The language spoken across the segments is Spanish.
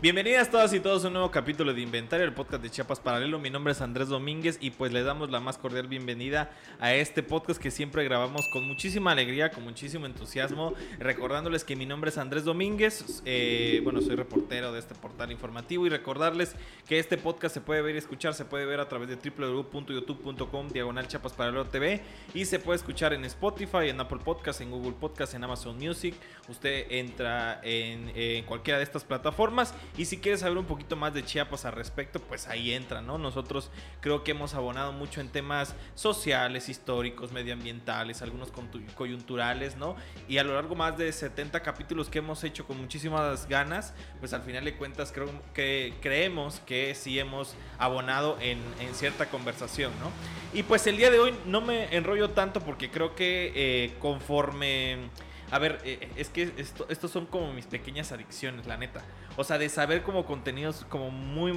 Bienvenidas todas y todos a un nuevo capítulo de Inventario, el podcast de Chiapas Paralelo. Mi nombre es Andrés Domínguez y pues les damos la más cordial bienvenida a este podcast que siempre grabamos con muchísima alegría, con muchísimo entusiasmo. Recordándoles que mi nombre es Andrés Domínguez, eh, bueno, soy reportero de este portal informativo y recordarles que este podcast se puede ver y escuchar, se puede ver a través de www.youtube.com diagonal Chiapas Paralelo TV y se puede escuchar en Spotify, en Apple Podcast, en Google Podcast, en Amazon Music. Usted entra en, en cualquiera de estas plataformas y si quieres saber un poquito más de Chiapas al respecto, pues ahí entra, ¿no? Nosotros creo que hemos abonado mucho en temas sociales, históricos, medioambientales, algunos coyunturales, ¿no? Y a lo largo más de 70 capítulos que hemos hecho con muchísimas ganas, pues al final de cuentas creo que creemos que sí hemos abonado en, en cierta conversación, ¿no? Y pues el día de hoy no me enrollo tanto porque creo que eh, conforme a ver, eh, eh, es que esto, estos son como mis pequeñas adicciones, la neta. O sea, de saber como contenidos como muy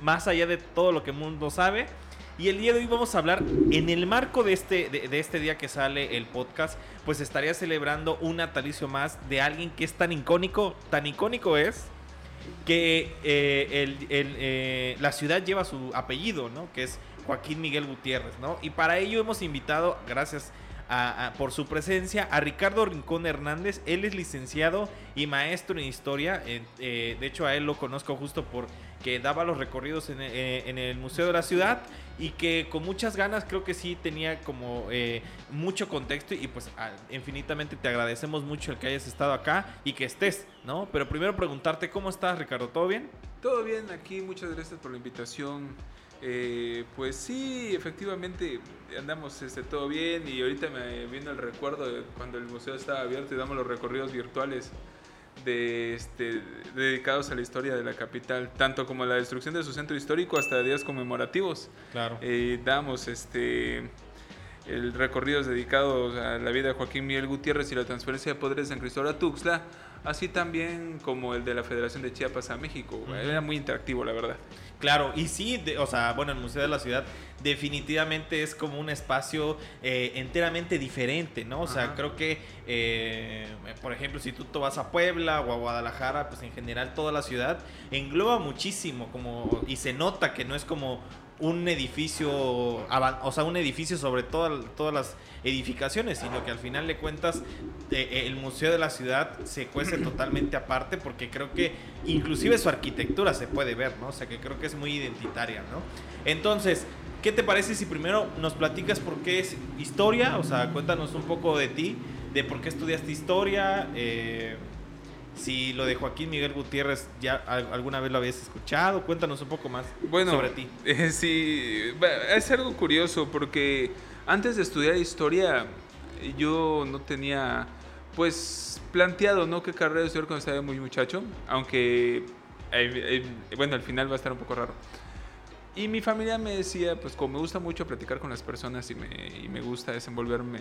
más allá de todo lo que el mundo sabe. Y el día de hoy vamos a hablar, en el marco de este, de, este día que sale el podcast, pues estaría celebrando un natalicio más de alguien que es tan icónico, tan icónico es, que eh, la ciudad lleva su apellido, ¿no? Que es Joaquín Miguel Gutiérrez, ¿no? Y para ello hemos invitado, gracias por su presencia a Ricardo Rincón Hernández. Él es licenciado y maestro en historia. Eh, de hecho, a él lo conozco justo porque daba los recorridos eh, en, el Museo de la Ciudad y que con muchas ganas creo que sí tenía como eh, mucho contexto y pues infinitamente te agradecemos mucho el que hayas estado acá y que estés, ¿no? Pero primero preguntarte cómo estás, Ricardo, ¿todo bien? Todo bien aquí, muchas gracias por la invitación. Eh, pues sí, efectivamente andamos este, todo bien y ahorita me viene el recuerdo de cuando el museo estaba abierto y damos los recorridos virtuales de, este, dedicados a la historia de la capital, tanto como la destrucción de su centro histórico hasta días conmemorativos. Claro. Eh, damos este el recorridos dedicados a la vida de Joaquín Miguel Gutiérrez y la transferencia de poderes de San Cristóbal a Tuxtla, así también como el de la Federación de Chiapas a México. Era muy interactivo, la verdad. Claro, y sí, o sea, bueno, el Museo de la Ciudad definitivamente es como un espacio eh, enteramente diferente, ¿no? O sea, creo que, eh, por ejemplo, si tú te vas a Puebla o a Guadalajara, pues en general toda la ciudad engloba muchísimo, como, y se nota que no es como un edificio, o sea, un edificio sobre todas las edificaciones, sino que al final de cuentas eh, el Museo de la Ciudad se cuece totalmente aparte porque creo que inclusive su arquitectura se puede ver, ¿no? O sea, que creo que es muy identitaria, ¿no? Entonces, ¿qué te parece si primero nos platicas por qué es historia? O sea, cuéntanos un poco de ti, de por qué estudiaste historia, eh, si lo de Joaquín Miguel Gutiérrez ya alguna vez lo habías escuchado, cuéntanos un poco más sobre ti. Eh, sí, es algo curioso porque antes de estudiar historia yo no tenía pues planteado, ¿no? qué carrera estudiar cuando estaba muy muchacho, aunque bueno, al final va a estar un poco raro. Y mi familia me decía, pues como me gusta mucho platicar con las personas y me, y me gusta desenvolverme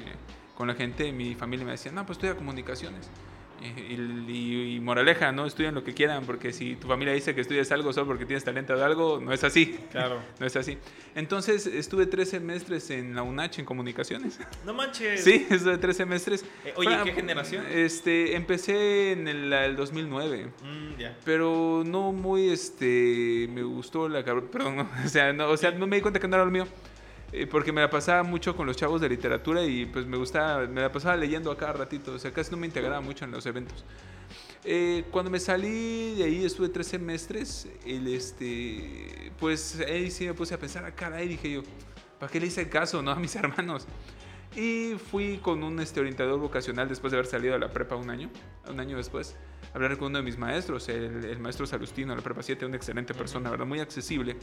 con la gente, mi familia me decía, no, pues estudia comunicaciones. Y, moraleja, ¿no? Estudien lo que quieran, porque si tu familia dice que estudias algo solo porque tienes talento de algo, no es así. Claro. no es así. Entonces, estuve tres semestres en la UNACH en comunicaciones. No manches. Sí, estuve tres semestres. Eh, oye, ¿qué generación? Este, empecé en el, 2009. Mm, pero no muy, este, me gustó la... Perdón, o sea, no, o sea, no me di cuenta que no era lo mío. Eh, porque me la pasaba mucho con los chavos de literatura y pues me gustaba, me la pasaba leyendo a cada ratito, o sea, casi no me integraba mucho en los eventos. Eh, cuando me salí de ahí, estuve tres semestres, el, este, pues ahí sí me puse a pensar, ah, caray, dije yo, ¿para qué le hice caso no, a mis hermanos? Y fui con un este, orientador vocacional después de haber salido de la prepa un año, un año después, a hablar con uno de mis maestros, el, el maestro Salustino, de la prepa 7, una excelente persona, ¿verdad? Muy accesible.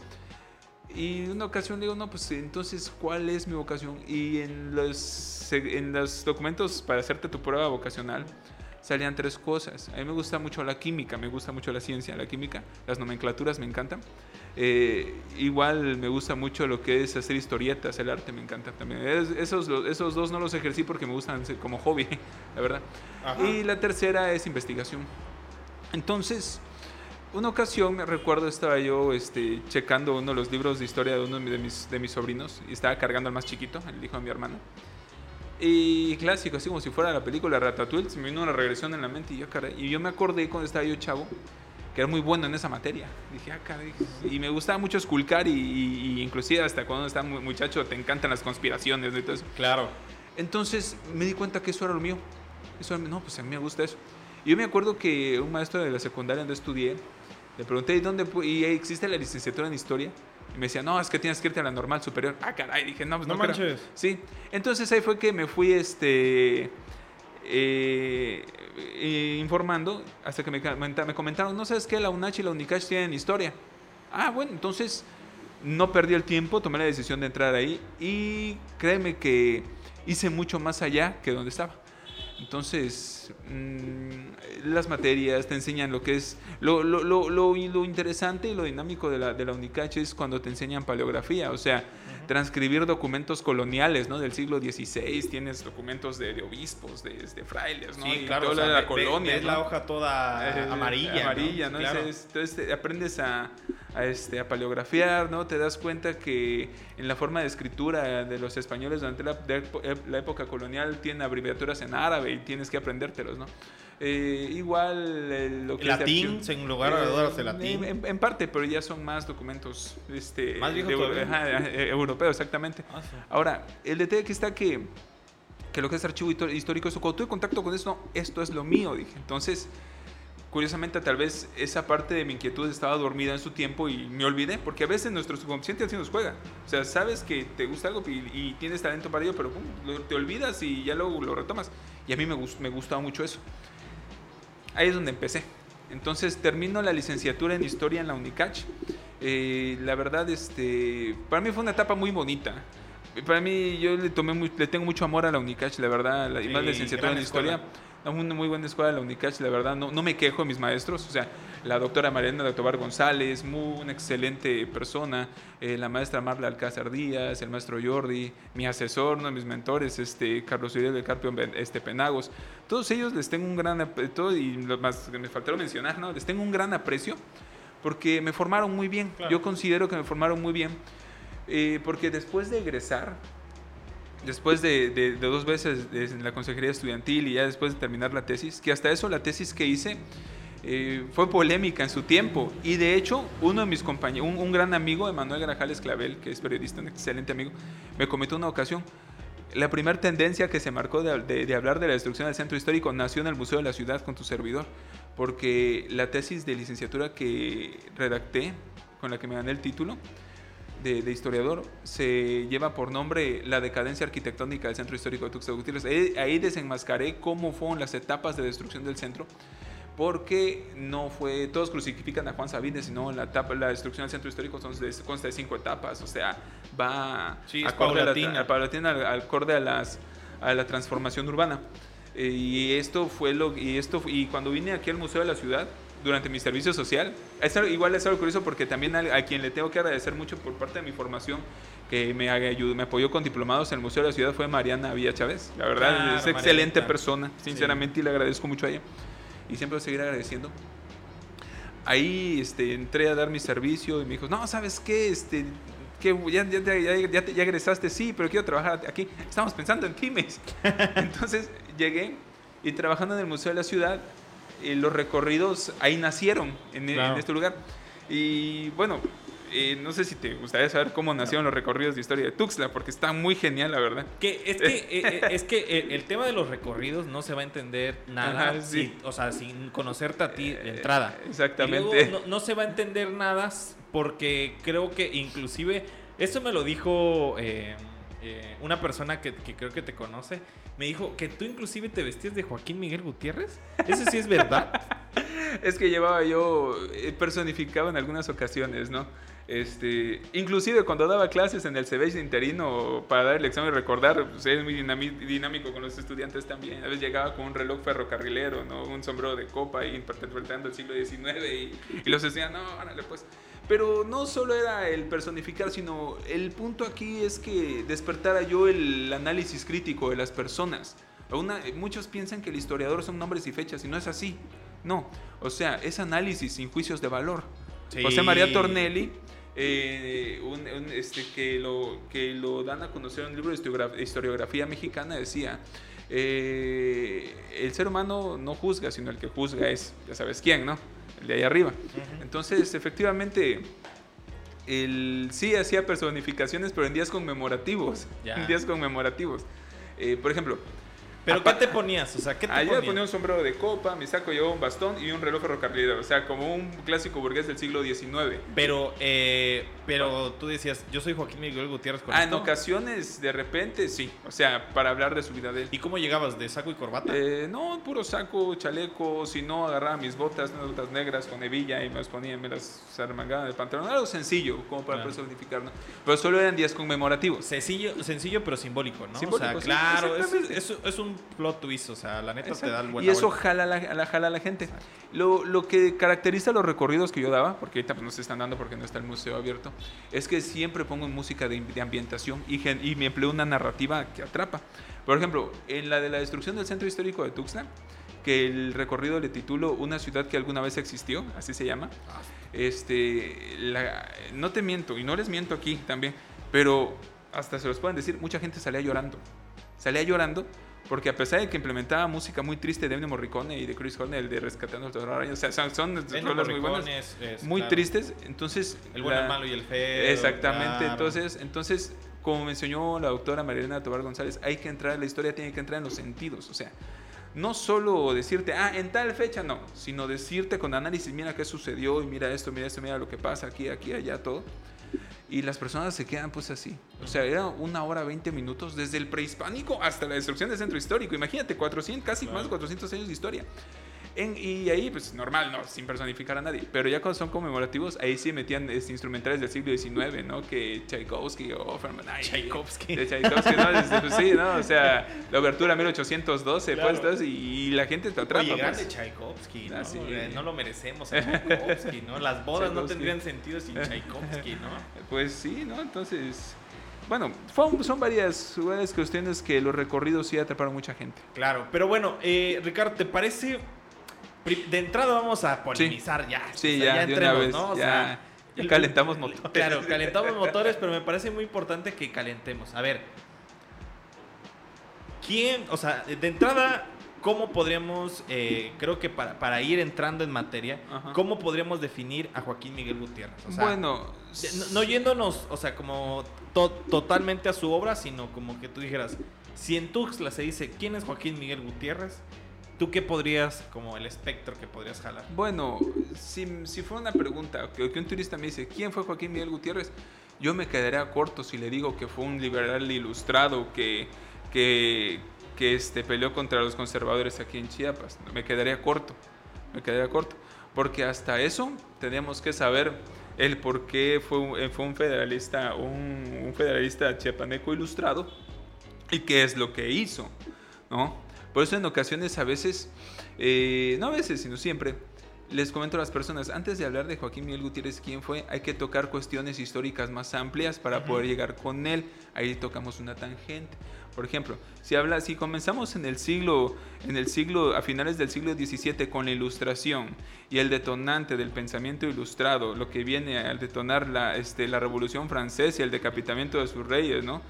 Y una ocasión digo, no, pues entonces, ¿cuál es mi vocación? Y en los, en los documentos para hacerte tu prueba vocacional salían tres cosas. A mí me gusta mucho la química, me gusta mucho la ciencia, la química, las nomenclaturas me encantan. Eh, igual me gusta mucho lo que es hacer historietas, el arte me encanta también. esos, esos dos no los ejercí porque me gustan como hobby, la verdad. Y la tercera es investigación. Entonces, una ocasión, me recuerdo, estaba yo este, checando uno de los libros de historia de uno de mis, de mis sobrinos y estaba cargando al más chiquito, el hijo de mi hermano. Y clásico, así como si fuera la película Ratatouille, se me vino una regresión en la mente y yo, y yo me acordé cuando estaba yo chavo que era muy bueno en esa materia. Dije, ah, caray. Y me gustaba mucho esculcar y, y- y inclusive hasta cuando muy muchacho te encantan las conspiraciones y todo eso. Claro. Entonces me di cuenta que eso era lo mío. Eso no, pues a mí me gusta eso. Yo me acuerdo que un maestro de la secundaria donde estudié, le pregunté, ¿y dónde y existe la licenciatura en historia? Y me decía, no, es que tienes que irte a la normal superior. Ah, caray, dije, no, pues No no, creo". manches. Sí, entonces ahí fue que me fui este, eh, eh, informando hasta que me comentaron, no sabes qué, la UNACH y la UNICACH tienen historia. Ah, bueno, entonces no perdí el tiempo, tomé la decisión de entrar ahí y créeme que hice mucho más allá que donde estaba. Entonces, mm, las materias te enseñan lo que es lo, lo, lo, lo, lo interesante y lo dinámico de la, de la UNICACH es cuando te enseñan paleografía, o sea, transcribir documentos coloniales, ¿no? Del siglo XVI, tienes documentos de, de obispos, de, de frailes, ¿no? Sí, Y claro. todo o lo sea, de la colonia. ves ¿no? la hoja toda Eh, amarilla. amarilla, ¿no? Claro. Entonces, aprendes a, a, este, a paleografiar, ¿no? Te das cuenta que en la forma de escritura de los españoles durante la, ep- la época colonial tienen abreviaturas en árabe y tienes que Eh, igual lo que es de Latín, en lugar de dudas de Eh, latín. En, en parte, pero ya son más documentos este, Más de- eh, europeos, exactamente. Ah, sí. Ahora, el detalle aquí está que, que lo que es archivo histórico, eso, cuando tuve contacto con eso, no, esto es lo mío, dije. Entonces, curiosamente, tal vez esa parte de mi inquietud estaba dormida en su tiempo y me olvidé, porque a veces nuestro subconsciente así nos juega. O sea, sabes que te gusta algo y, y tienes talento para ello, pero pum, te olvidas y ya luego lo retomas. Y a mí me, gus- me gustaba mucho eso. Ahí es donde empecé. Entonces termino la licenciatura en historia en la UNICACH. Eh, la verdad, este, para mí fue una etapa muy bonita. Para mí, yo le tomé muy- le tengo mucho amor a la UNICACH, la verdad, la, y más licenciatura en historia. Una muy buena escuela la UNICACH, la verdad, no, no me quejo de mis maestros, o sea, la doctora Mariana Doctor González, muy una excelente persona, eh, la maestra Marla Alcázar Díaz, el maestro Jordi, mi asesor, uno de mis mentores, este, Carlos Uriel del Carpio este, Penagos, todos ellos les tengo un gran, ap- todo, y lo más que me faltaron mencionar, ¿no? les tengo un gran aprecio porque me formaron muy bien, Claro. yo considero que me formaron muy bien, eh, porque después de egresar, después de, dos veces en la consejería estudiantil y ya después de terminar la tesis, que hasta eso la tesis que hice eh, fue polémica en su tiempo. Y de hecho, uno de mis compañeros, un, gran amigo, Emanuel Grajales Clavel, que es periodista, un excelente amigo, me comentó una ocasión. La primera tendencia que se marcó de, de- de hablar de la destrucción del centro histórico nació en el Museo de la Ciudad con tu servidor, porque la tesis de licenciatura que redacté, con la que me gané el título, de, de historiador se lleva por nombre La decadencia arquitectónica del centro histórico de Tuxtla Gutiérrez. Ahí, ahí desenmascaré cómo fueron las etapas de destrucción del centro, porque no fue, todos crucifican a Juan Sabines, sino la etapa, la destrucción del centro histórico de- consta de cinco etapas, o sea, va Sí, acorde a la- a paulatina, al- acorde a, las, a la transformación urbana. Eh, y esto fue lo y esto y cuando vine aquí al Museo de la Ciudad durante mi servicio social, es igual es algo curioso porque también a, a quien le tengo que agradecer mucho por parte de mi formación que me ayudó, me apoyó con diplomados en el Museo de la Ciudad fue Mariana Villa Chávez. La verdad Claro, es excelente persona, sinceramente y le agradezco mucho a ella y siempre voy a seguir agradeciendo. Ahí este, entré a dar mi servicio y me dijo, no, ¿sabes qué? Este, que ya, ya, ya, ya, ya, te- ya egresaste, sí, pero quiero trabajar aquí. Estamos pensando en dice. Entonces llegué y trabajando en el Museo de la Ciudad, eh, los recorridos ahí nacieron, en, en Claro. este lugar. Y bueno, eh, no sé si te gustaría saber cómo nacieron los recorridos de historia de Tuxtla, porque está muy genial, la verdad. Que es que, eh, eh, es que el, el tema de los recorridos no se va a entender nada, Ajá, sí. si- o sea, sin conocerte a ti de entrada. Eh, exactamente. Y luego no, no se va a entender nada porque creo que inclusive, eso me lo dijo eh, eh, una persona que, que creo que te conoce, me dijo que tú inclusive te vestías de Joaquín Miguel Gutiérrez. ¿Eso sí es verdad? Es que llevaba yo, eh, personificaba en algunas ocasiones, ¿no? Este, inclusive cuando daba clases en el CBH interino para dar el examen y recordar, pues es muy dinámico con los estudiantes también. A veces llegaba con un reloj ferrocarrilero, ¿no? Un sombrero de copa y interpretando el siglo XIX y, y los decían, no, órale pues. Pero no solo era el personificar, sino el punto aquí es que despertara yo el análisis crítico de las personas. Una- muchos piensan que el historiador son nombres y fechas y no es así. No, o sea, es análisis sin juicios de valor. Sí. José María Tornelli, eh, un- un, este, que, lo, que lo dan a conocer en un libro de historiogra- historiografía mexicana, decía, eh, el ser humano no juzga, sino el que juzga es, ya sabes quién, ¿no? El de ahí arriba. Entonces, efectivamente, él sí hacía personificaciones, pero en días conmemorativos. Ya. En días conmemorativos. Eh, por ejemplo, ¿Pero Apa- qué te ponías? O sea, ¿qué te Ayer ponías? ponía un sombrero de copa, mi saco llevaba un bastón y un reloj ferrocarrilero. O sea, como un clásico burgués del siglo XIX. Pero, eh, pero tú decías, yo soy Joaquín Miguel Gutiérrez con Ah, en ocasiones, de repente, sí. O sea, para hablar de su vida de él. ¿Y cómo llegabas? ¿De saco y corbata? Eh, no, puro saco, chaleco, si no agarraba mis botas, unas botas negras con hebilla y me las ponía, me las arremangaba del pantalón. Algo sencillo, como para Claro. personificar, ¿no? Pero solo eran días conmemorativos. Sencillo, sencillo pero simbólico, ¿no? Simbólico, o sí, sea, claro, es, exactamente. es- es un plot twist, o sea, la neta te da el buen y eso jala a la, a la- jala a la gente. Lo, lo que caracteriza los recorridos que yo daba, porque ahorita pues, no se están dando porque no está el museo abierto, es que siempre pongo música de, de ambientación y, gen- y me empleo una narrativa que atrapa. Por ejemplo, en la de la destrucción del centro histórico de Tuxtla, que el recorrido le titulo Una ciudad que alguna vez existió, así se llama. Este, la- no te miento, y no les miento aquí también, pero hasta se los pueden decir, mucha gente salía llorando. Salía llorando porque a pesar de que implementaba música muy triste de Ennio Morricone y de Chris Cornell de Rescatando el Torraño, o sea, son, son rolas muy buenas, es- es, muy claro, tristes, entonces... El bueno, la- el malo y el feo. Exactamente, claro. entonces, entonces, como mencionó la doctora Marilena Tobar González, hay que entrar, la historia tiene que entrar en los sentidos, o sea, no solo decirte, ah, en tal fecha no, sino decirte con análisis, mira qué sucedió y mira esto, mira esto, mira lo que pasa aquí, aquí, allá, todo. Y las personas se quedan pues así. O sea, era una hora 20 minutos desde el prehispánico hasta la destrucción del centro histórico. Imagínate, 400, casi Claro. más de 400 años de historia. En- y ahí, pues normal, ¿no? Sin personificar a nadie. Pero ya cuando son conmemorativos, ahí sí metían este, instrumentales del siglo XIX, ¿no? Que Tchaikovsky o ay, Tchaikovsky. De Tchaikovsky, ¿no? Este, pues, sí, ¿no? O sea, la obertura 1812, Claro. pues, entonces, y, y la gente te atrapa. Oye, grande pues. Tchaikovsky, ¿no? Ah, sí. No lo merecemos a Tchaikovsky, ¿no? Las bodas no tendrían sentido sin Tchaikovsky, ¿no? Pues sí, ¿no? Entonces, bueno, fue- son varias, varias cuestiones que los recorridos sí atraparon mucha gente. Claro, pero bueno, eh, Ricardo, ¿te parece? De entrada vamos a polemizar ya. Sí, o sea, ya, de una entremos, vez, ¿no? O ya, sea, ya calentamos motores. Claro, calentamos motores, pero me parece muy importante que calentemos. A ver, ¿quién, o sea, de entrada, cómo podríamos, eh, creo que para, para ir entrando en materia, Ajá. cómo podríamos definir a Joaquín Miguel Gutiérrez? O sea, bueno, no yéndonos, o sea, como to- totalmente a su obra, sino como que tú dijeras, si en Tuxtla se dice quién es Joaquín Miguel Gutiérrez, ¿tú qué podrías, como el espectro que podrías jalar? Bueno, si, si fuera una pregunta, que, un turista me dice, ¿quién fue Joaquín Miguel Gutiérrez? Yo me quedaría corto si le digo que fue un liberal ilustrado que, que, que este, peleó contra los conservadores aquí en Chiapas. Me quedaría corto, me quedaría corto. Porque hasta eso tenemos que saber el por qué fue eh, fue un federalista, un federalista chiapaneco ilustrado y qué es lo que hizo, ¿no? Por eso en ocasiones a veces, eh, no a veces, sino siempre, les comento a las personas, antes de hablar de Joaquín Miguel Gutiérrez, quién fue, hay que tocar cuestiones históricas más amplias para poder llegar con él. Ahí tocamos una tangente. Por ejemplo, si habla, si comenzamos en el siglo, en el siglo, a finales del siglo XVII con la Ilustración y el detonante del pensamiento ilustrado, lo que viene al detonar la, este, la Revolución Francesa y el decapitamiento de sus reyes, ¿no?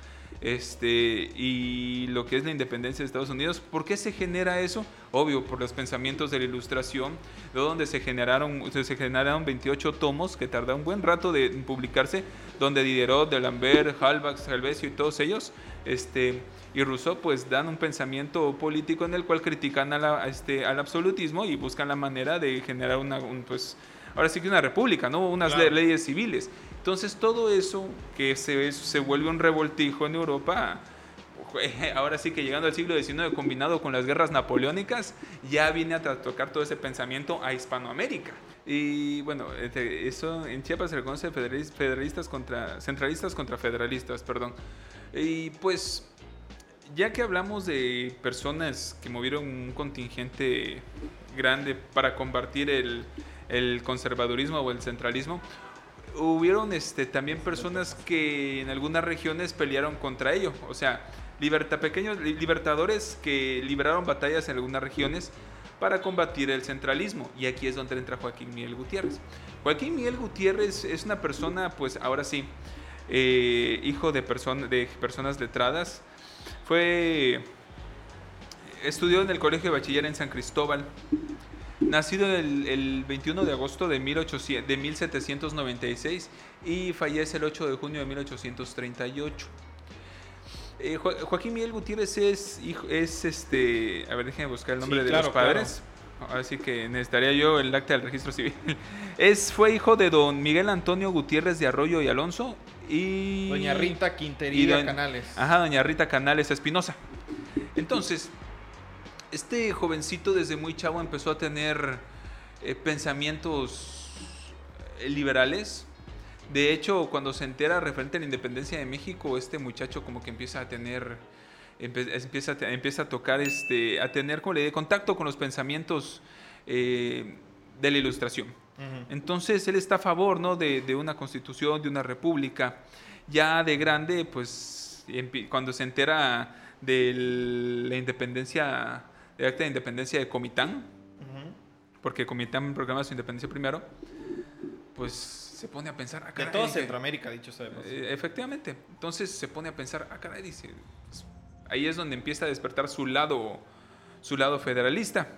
Este, y lo que es la independencia de Estados Unidos. ¿Por qué se genera eso? Obvio, por los pensamientos de la ilustración, de donde se generaron, se generaron 28 tomos que tardaron un buen rato de publicarse, donde Diderot, D'Alembert, Halbach, Helvesio y todos ellos, este, y Rousseau, pues dan un pensamiento político en el cual critican a este, al absolutismo y buscan la manera de generar una, un, pues, ahora sí que una república, ¿no? Unas Claro. le- leyes civiles. Entonces todo eso que se, se vuelve un revoltijo en Europa, ahora sí que llegando al siglo XIX combinado con las guerras napoleónicas, ya viene a tocar todo ese pensamiento a Hispanoamérica. Y bueno, este, eso en Chiapas se reconoce federalis- federalistas contra, centralistas contra federalistas, perdón. Y pues, ya que hablamos de personas que movieron un contingente grande para combatir el, el conservadurismo o el centralismo, hubieron este, también personas que en algunas regiones pelearon contra ello. O sea, liberta, pequeños li- libertadores que liberaron batallas en algunas regiones para combatir el centralismo. Y aquí es donde entra Joaquín Miguel Gutiérrez. Joaquín Miguel Gutiérrez es una persona, pues ahora sí, eh, hijo de, person- de personas letradas. Fue estudió en el Colegio de Bachiller en San Cristóbal. Nacido el, el 21 de agosto de, 1800 de 1796 y fallece el 8 de junio de 1838. Eh, Jo- Joaquín Miguel Gutiérrez es hijo, es este, a ver, déjenme buscar el nombre Sí, de claro, los padres. Así que necesitaría yo el acta del registro civil. Es, fue hijo de don Miguel Antonio Gutiérrez de Arroyo y Alonso y... Doña Rita y Quintería Canales. Ajá, doña Rita Canales Espinosa. Entonces, este jovencito desde muy chavo empezó a tener eh, pensamientos eh, liberales. De hecho, cuando se entera referente a la independencia de México, este muchacho como que empieza a tener, empieza a, empieza a tocar, este, a tener como le diré, contacto con los pensamientos eh, de la ilustración. Entonces él está a favor ¿no? de, de una constitución, de una república. Ya de grande, pues cuando se entera de la independencia, del acta de independencia de Comitán, porque Comitán proclama su independencia primero, pues se pone a pensar, ah, De toda que- Centroamérica, dicho sea de paso. eh, efectivamente. Entonces se pone a pensar, ah, caray, dice, pues, ahí es donde empieza a despertar su lado, su lado federalista.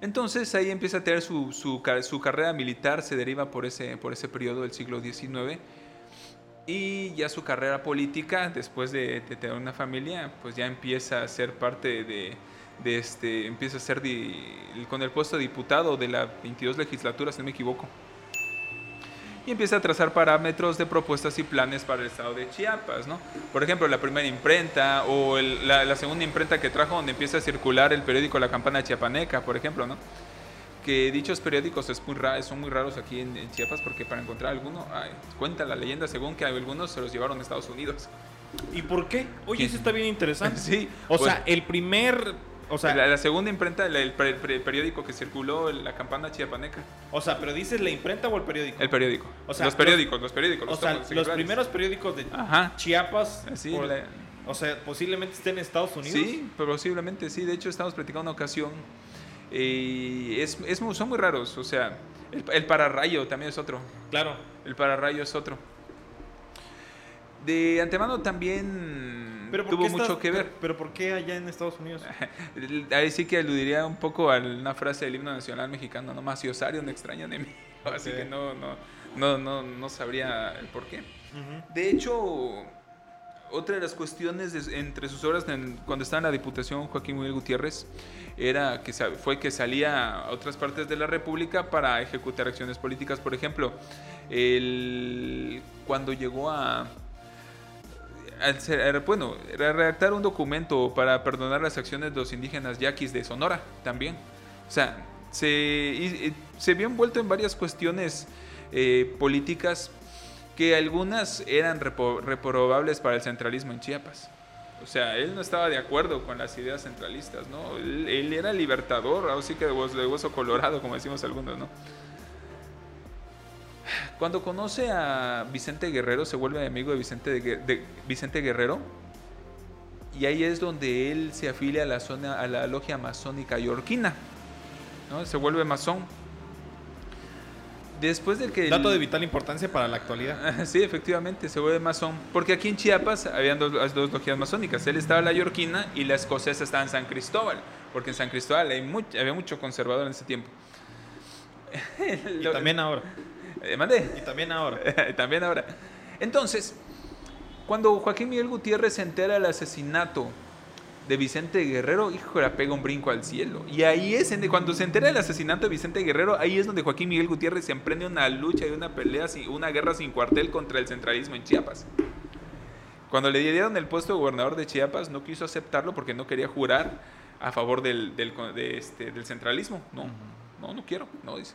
Entonces ahí empieza a tener su, su, ca- su carrera militar, se deriva por ese, por ese periodo del siglo XIX. Y ya su carrera política, después de, de tener una familia, pues ya empieza a ser parte de, de este, empieza a ser di- con el puesto de diputado de la 22 legislatura, si no me equivoco y empieza a trazar parámetros de propuestas y planes para el estado de Chiapas, ¿no? Por ejemplo, la primera imprenta o el- la, la segunda imprenta que trajo donde empieza a circular el periódico La Campana Chiapaneca, por ejemplo, ¿no? Que dichos periódicos es muy ra- son muy raros aquí en, en Chiapas porque para encontrar alguno, ay, cuenta la leyenda según que algunos se los llevaron a Estados Unidos. ¿Y por qué? Oye, eso está bien interesante. Sí, O pues, sea, el primer. O sea, la, la segunda imprenta, el, pre- pre- periódico que circuló, La Campana Chiapaneca, o sea, pero dices la imprenta o el periódico. el periódico. O sea, los periódicos, los periódicos. o sea, los primeros periódicos de Ajá. Chiapas. Así, por- la- O sea, posiblemente estén en Estados Unidos. Sí, posiblemente sí. De hecho, estamos platicando una ocasión. eh, es, es son muy raros. O sea, el, el pararrayo también es otro. Claro. El pararrayo es otro. De antemano también Pero ¿por tuvo estás- mucho que ver. Pero, pero ¿por qué allá en Estados Unidos? Ahí sí que aludiría un poco a una frase del himno nacional mexicano, no más si osario no extraña de mí. Así que no, no, no, no, no sabría el por qué. De hecho, otra de las cuestiones de- entre sus obras en- cuando estaba en la Diputación Joaquín Miguel Gutiérrez era que fue que salía a otras partes de la República para ejecutar acciones políticas. Por ejemplo, el- cuando llegó a, al ser- bueno, redactar un documento para perdonar las acciones de los indígenas yaquis de Sonora también. O sea, se, y- se vio envuelto en varias cuestiones eh, políticas que algunas eran repo- reprobables para el centralismo en Chiapas. O sea, él no estaba de acuerdo con las ideas centralistas, ¿no? Él, él era libertador, así que de hueso, de hueso colorado, como decimos algunos, ¿no? Cuando conoce a Vicente Guerrero, se vuelve amigo de Vicente, de de Vicente Guerrero. Y ahí es donde él se afilia a la, zona, a la logia masónica yorquina. ¿no? Se vuelve masón. Después del que... el- Dato de vital importancia para la actualidad. Sí, efectivamente, se vuelve masón. Porque aquí en Chiapas habían dos, las dos logias masónicas. Él estaba en la yorquina y la escocesa estaba en San Cristóbal. Porque en San Cristóbal hay much- había mucho conservador en ese tiempo. Y también ahora. Eh, mandé. Y también ahora. También ahora. Entonces, cuando Joaquín Miguel Gutiérrez se entera del asesinato de Vicente Guerrero, hijo, la pega un brinco al cielo. Y ahí es, cuando se entera del asesinato de Vicente Guerrero, ahí es donde Joaquín Miguel Gutiérrez se emprende una lucha y una pelea, una guerra sin cuartel contra el centralismo en Chiapas. Cuando le dieron el puesto de gobernador de Chiapas, no quiso aceptarlo porque no quería jurar a favor del, del, de este, del centralismo. No, no, no quiero, no, dice.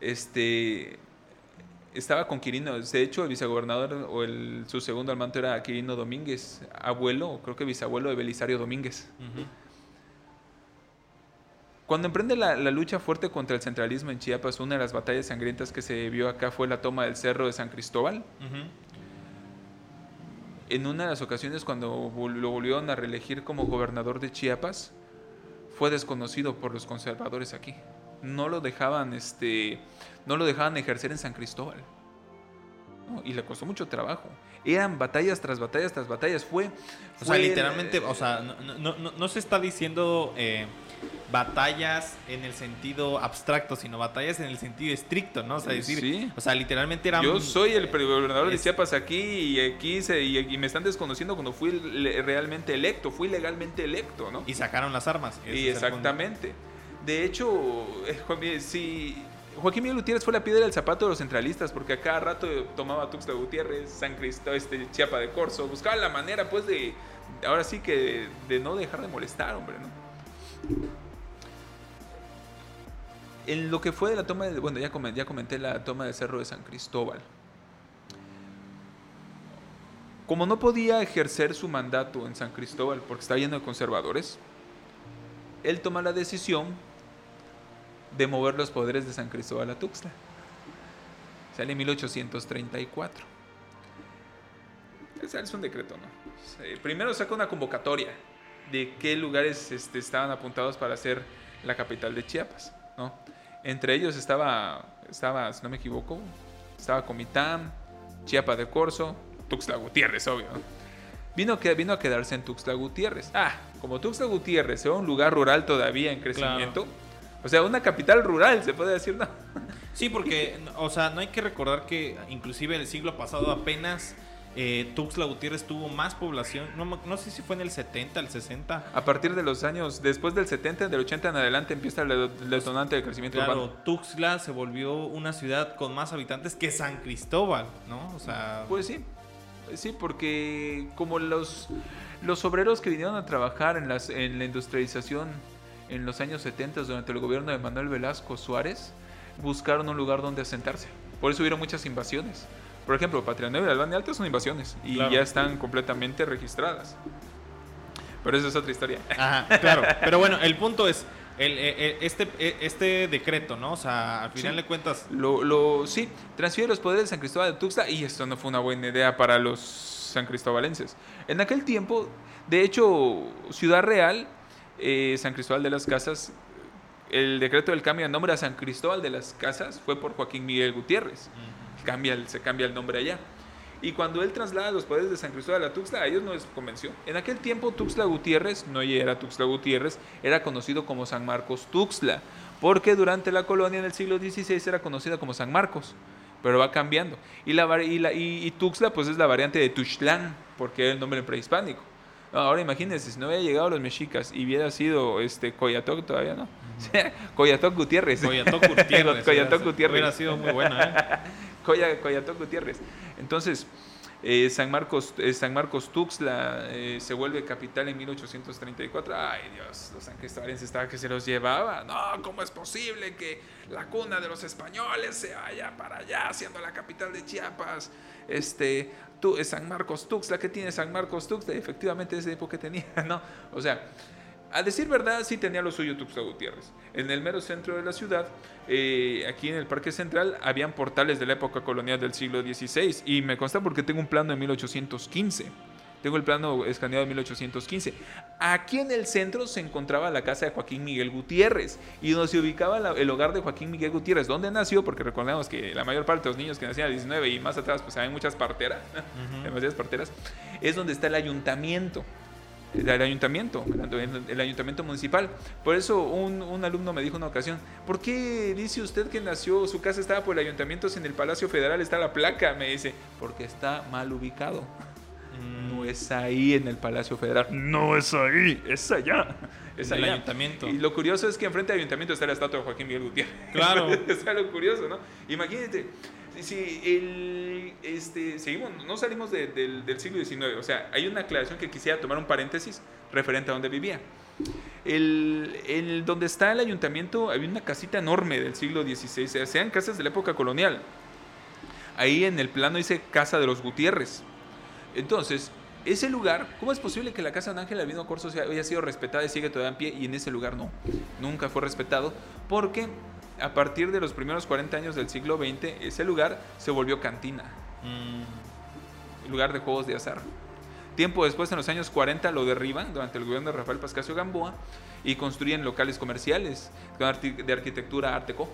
Este, estaba con Quirino. De hecho, el vicegobernador o el, su segundo al manto era Quirino Domínguez, abuelo, creo que bisabuelo de Belisario Domínguez. Cuando emprende la, la lucha fuerte contra el centralismo en Chiapas, una de las batallas sangrientas que se vio acá fue la toma del cerro de San Cristóbal. En una de las ocasiones cuando lo volvieron a reelegir como gobernador de Chiapas, fue desconocido por los conservadores aquí. No lo dejaban, este, no lo dejaban ejercer en San Cristóbal. ¿no? y le costó mucho trabajo. Eran batallas tras batallas tras batallas. Fue. O sea, literalmente, o sea, no, no- no- no se está diciendo eh, batallas en el sentido abstracto, sino batallas en el sentido estricto, ¿no? O sea, decir, Sí. o sea, literalmente eran... Yo soy el gobernador de Chiapas aquí y aquí se, y, y me están desconociendo cuando fui realmente electo, fui legalmente electo, ¿no? Y sacaron las armas. Y exactamente. De hecho, eh, sí, Joaquín Miguel Gutiérrez fue la piedra del zapato de los centralistas, porque a cada rato tomaba Tuxtla Gutiérrez, San Cristóbal, este, Chiapa de Corzo, buscaba la manera, pues, de, ahora sí que, de no dejar de molestar, hombre, ¿no? En lo que fue de la toma, de, bueno, ya comenté, ya comenté la toma del Cerro de San Cristóbal. Como no podía ejercer su mandato en San Cristóbal porque estaba lleno de conservadores, él toma la decisión de mover los poderes de San Cristóbal a Tuxtla. Sale en 1834. Ese es un decreto, ¿no? Primero saca una convocatoria de qué lugares este, estaban apuntados para ser la capital de Chiapas, ¿no? Entre ellos estaba, estaba, si no me equivoco, estaba Comitán, Chiapa de Corzo, Tuxtla Gutiérrez, obvio, ¿no? Vino, que, vino a quedarse en Tuxtla Gutiérrez. Ah, como Tuxtla Gutiérrez era un lugar rural todavía en crecimiento, o sea, una capital rural, se puede decir, ¿no? Sí, porque, o sea, no hay que recordar que inclusive el siglo pasado apenas eh, Tuxtla Gutiérrez tuvo más población. No, no sé si fue en el 70, el 60. A partir de los años, después del 70, del 80 en adelante, empieza el detonante del crecimiento Claro, urbano. Tuxtla se volvió una ciudad con más habitantes que San Cristóbal, ¿no? O sea, Pues sí, sí, porque como los, los obreros que vinieron a trabajar en, las, en la industrialización en los años 70 durante el gobierno de Manuel Velasco Suárez, buscaron un lugar donde asentarse. Por eso hubieron muchas invasiones. Por ejemplo, Patria Nueva y Albania Alta son invasiones y Claro. ya están completamente registradas. Pero eso es otra historia. Ajá, claro. Pero bueno, el punto es, el, eh, eh, este, eh, este decreto, ¿no? O sea, al final Sí. de cuentas, Lo, lo, sí, transfiere los poderes de San Cristóbal de Tuxtla y esto no fue una buena idea para los san cristobalenses. En aquel tiempo, de hecho, Ciudad Real, eh, San Cristóbal de las Casas, el decreto del cambio de nombre a San Cristóbal de las Casas fue por Joaquín Miguel Gutiérrez. Cambia el- se cambia el nombre allá. Y cuando él traslada los poderes de San Cristóbal a Tuxtla, a ellos no les convenció. En aquel tiempo Tuxtla Gutiérrez, no era Tuxtla Gutiérrez, era conocido como San Marcos Tuxtla, porque durante la colonia en el siglo XVI era conocida como San Marcos, pero va cambiando. Y, la, vari- y, la- y- y Tuxtla pues es la variante de Tuxtlán, porque era el nombre prehispánico. Ahora imagínense, si no hubiera llegado los mexicas y hubiera sido este Coyatoc todavía, ¿no? Coyatoc Gutiérrez. Coyatoc Gutiérrez. Coyatoc hubiera- Gutiérrez. Hubiera sido muy buena, ¿eh? Coya, Coyatoc Gutiérrez. Entonces, eh, San, Marcos, eh, San Marcos Tuxtla eh, se vuelve capital en 1834. Ay, Dios, los san cristobalenses estaban que se los llevaba. No, ¿cómo es posible que la cuna de los españoles se vaya para allá, siendo la capital de Chiapas? Este, tú, eh, San Marcos Tuxtla, ¿qué tiene San Marcos Tuxtla? Efectivamente, ese época tenía, ¿no? O sea, a decir verdad, sí tenía lo suyo Tuxtla Gutiérrez. En el mero centro de la ciudad, eh, aquí en el Parque Central, habían portales de la época colonial del siglo XVI. Y me consta porque tengo un plano de 1815. Tengo el plano escaneado de 1815. Aquí en el centro se encontraba la casa de Joaquín Miguel Gutiérrez y donde se ubicaba la- el hogar de Joaquín Miguel Gutiérrez. ¿Dónde nació? Porque recordemos que la mayor parte de los niños que nacían a 19 y más atrás, pues había muchas parteras, demasiadas parteras, es donde está el ayuntamiento del ayuntamiento, el, el ayuntamiento municipal. Por eso un, un alumno me dijo una ocasión, ¿por qué dice usted que nació, su casa estaba por el ayuntamiento, si en el Palacio Federal está la placa? Me dice, porque está mal ubicado. No es ahí en el Palacio Federal. No es ahí, es allá. Es En el allá. ayuntamiento. Y lo curioso es que enfrente del ayuntamiento está la estatua de Joaquín Miguel Gutiérrez. Claro. está lo curioso, ¿no? Imagínate, si- el, este, seguimos, no salimos de- del, del siglo XIX, o sea, hay una aclaración que quisiera tomar un paréntesis referente a donde vivía. El, el- donde está el ayuntamiento había una casita enorme del siglo XVI, o sea, sean casas de la época colonial. Ahí en el plano dice Casa de los Gutiérrez. Entonces, ese lugar, ¿cómo es posible que la casa de Ángel Albino Corso haya sido respetada y sigue todavía en pie y en ese lugar no? Nunca fue respetado porque a partir de los primeros 40 años del siglo XX, ese lugar se volvió cantina, Mm, lugar de juegos de azar. Tiempo después, en los años 40, lo derriban durante el gobierno de Rafael Pascasio Gamboa y construyen locales comerciales de arquitectura art déco.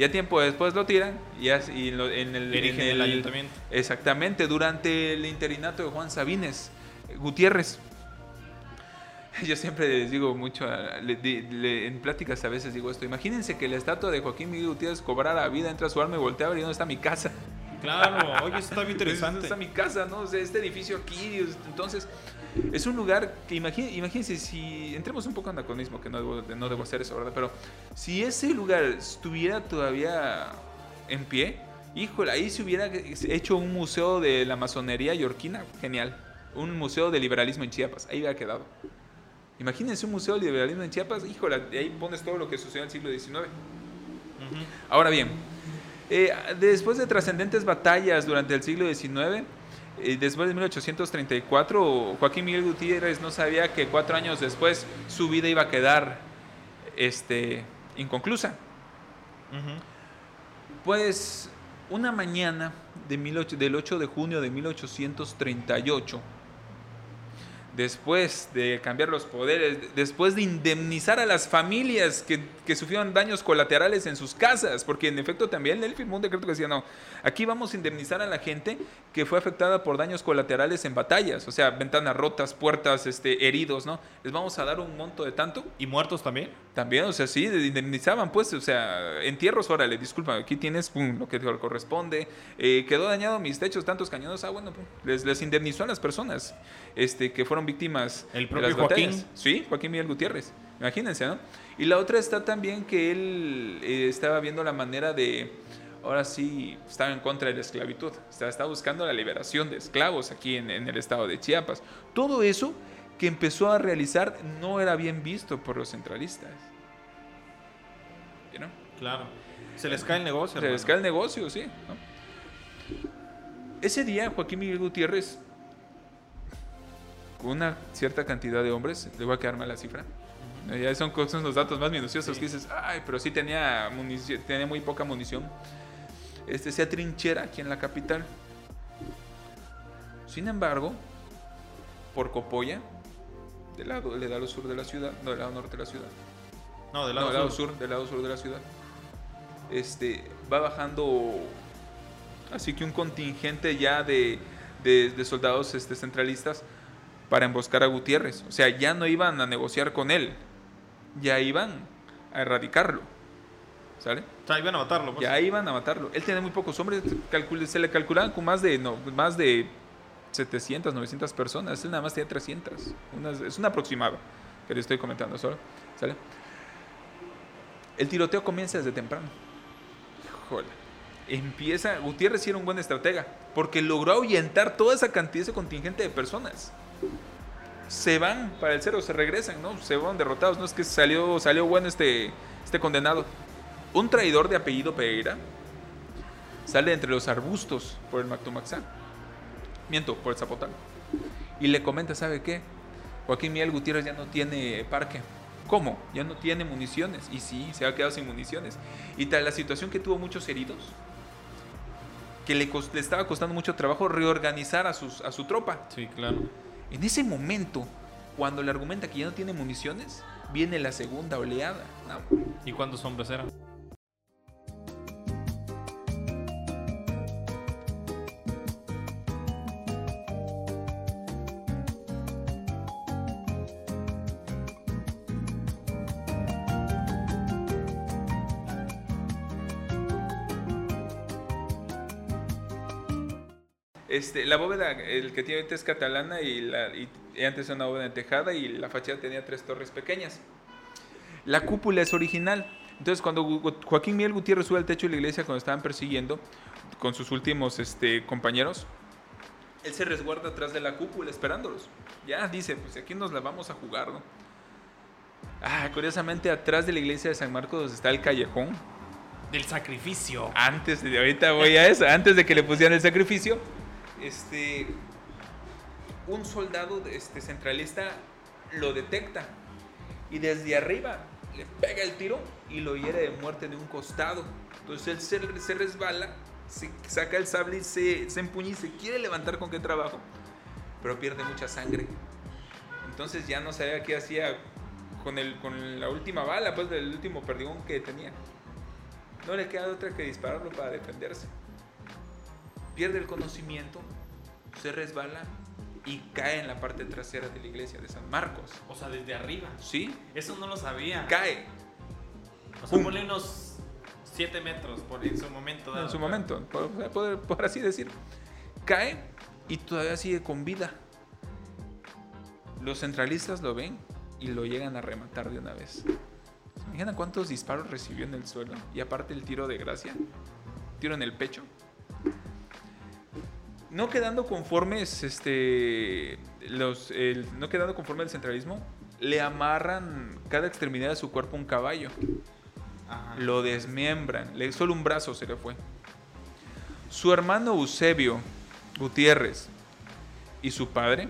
Y a tiempo después lo tiran y, así- y en, el, en el ayuntamiento. Exactamente, durante el interinato de Juan Sabines eh, Gutiérrez. Yo siempre les digo mucho, le- le- en pláticas a veces digo esto, imagínense que la estatua de Joaquín Miguel Gutiérrez cobrara vida, entra a su alma y voltea a ver y dónde está mi casa. Claro, oye, eso está bien ¿Dónde interesante. está mi casa, no? O sea, este edificio aquí, es- entonces, es un lugar que imagi- imagínense si, entremos un poco en anacronismo, que no debo, no debo hacer eso, ¿verdad? Pero si ese lugar estuviera todavía en pie, híjole, ahí se hubiera hecho un museo de la masonería yorquina, genial. Un museo de liberalismo en Chiapas, ahí hubiera quedado. Imagínense un museo de liberalismo en Chiapas, híjole, ahí pones todo lo que sucedió en el siglo XIX. Ahora bien, eh, después de trascendentes batallas durante el siglo XIX, después de 1834, Joaquín Miguel Gutiérrez no sabía que cuatro años después su vida iba a quedar este, inconclusa. Pues una mañana de 18 del 8 de junio de 1838, después de cambiar los poderes, después de indemnizar a las familias que, que sufrieron daños colaterales en sus casas, porque en efecto también él firmó un decreto que decía, no, aquí vamos a indemnizar a la gente que fue afectada por daños colaterales en batallas, o sea, ventanas rotas, puertas, este, heridos, ¿no? Les vamos a dar un monto de tanto. ¿Y muertos también? También, o sea, sí, indemnizaban, pues, o sea, entierros, órale, disculpa, aquí tienes pum, lo que te corresponde. Eh, quedó dañado mis techos, tantos cañones, ah, bueno, pum, les, les indemnizó a las personas este, que fueron víctimas. El de propio las Joaquín. batallas. Sí, Joaquín Miguel Gutiérrez, imagínense, ¿no? Y la otra está también que él eh, estaba viendo la manera de, ahora sí, estaba en contra de la esclavitud, estaba, estaba buscando la liberación de esclavos aquí en, en el estado de Chiapas. Todo eso que empezó a realizar no era bien visto por los centralistas. ¿Vieron? Claro. Se les cae el negocio. Se les cae el negocio, sí. ¿no? Ese día Joaquín Miguel Gutiérrez, con una cierta cantidad de hombres, le voy a quedar mal la cifra. Ya son, son los datos más minuciosos Sí. que dices, ay, pero sí tenía, tenía muy poca munición. Este se atrinchera aquí en la capital. Sin embargo, por Copolla, del lado, del lado sur de la ciudad, no, del lado norte de la ciudad, No, del no, lado, del lado sur. sur, del lado sur de la ciudad. Este, va bajando así que un contingente ya de, de- de soldados este, centralistas para emboscar a Gutiérrez. O sea, ya no iban a negociar con él, ya iban a erradicarlo. ¿Sale? Sea, iban a matarlo. pues. Ya iban a matarlo. Él tenía muy pocos hombres, se le calculaban con más de, no, más de 700, 900 personas. Él nada más tenía 300. Unas- es un aproximado que le estoy comentando solo. ¿Sale? El tiroteo comienza desde temprano. Híjole. Empieza, Gutiérrez era un buen estratega, porque logró ahuyentar toda esa cantidad, ese contingente de personas. Se van para el cero, se regresan, ¿no? Se van derrotados, no es que salió, salió bueno este, este condenado. Un traidor de apellido Pereira sale entre los arbustos por el Mactumaxá. Miento, por el Zapotal. Y le comenta, ¿sabe qué? Joaquín Miguel Gutiérrez ya no tiene parque. ¿Cómo? Ya no tiene municiones. Y sí, se ha quedado sin municiones. Y tal la situación que tuvo muchos heridos, que le estaba costando mucho trabajo reorganizar a, sus, a su tropa. Sí, claro. En ese momento, cuando le argumenta que ya no tiene municiones, viene la segunda oleada. ¿Y cuántos hombres eran? Este, la bóveda, el que tiene ahorita es catalana y, la, y, y antes era una bóveda tejada y la fachada tenía tres torres pequeñas. La cúpula es original. Entonces, cuando Joaquín Miguel Gutiérrez sube al techo de la iglesia cuando estaban persiguiendo con sus últimos este, compañeros, él se resguarda atrás de la cúpula esperándolos. Ya dice, pues aquí nos la vamos a jugar, ¿no? Ah, curiosamente, atrás de la iglesia de San Marcos está el callejón. Del sacrificio. Antes de ahorita voy a eso, antes de que le pusieran el sacrificio, este un soldado este, centralista lo detecta y desde arriba le pega el tiro y lo hiere de muerte de un costado. Entonces él se, se resbala, se saca el sable y se, se empuña y se quiere levantar con qué trabajo, pero pierde mucha sangre. Entonces ya no sabía qué hacía con, el, con la última bala, pues del último perdigón que tenía. no le queda otra que dispararlo para defenderse. Pierde el conocimiento, se resbala y cae en la parte trasera de la iglesia de San Marcos. O sea, desde arriba. ¿Sí? Eso no lo sabía. Cae. O sea, ponle unos 7 metros por en su momento. dado. en su momento, por, por- por así decir. Cae y todavía sigue con vida. Los centralistas lo ven y lo llegan a rematar de una vez. ¿Se imaginan cuántos disparos recibió en el suelo? Y aparte el tiro de gracia, tiro en el pecho. No quedando conformes, este, los, el- no quedando conforme el centralismo, le amarran cada extremidad de su cuerpo un caballo Ajá. lo desmiembran. Le, solo un brazo se le fue. Su hermano Eusebio Gutiérrez y su padre,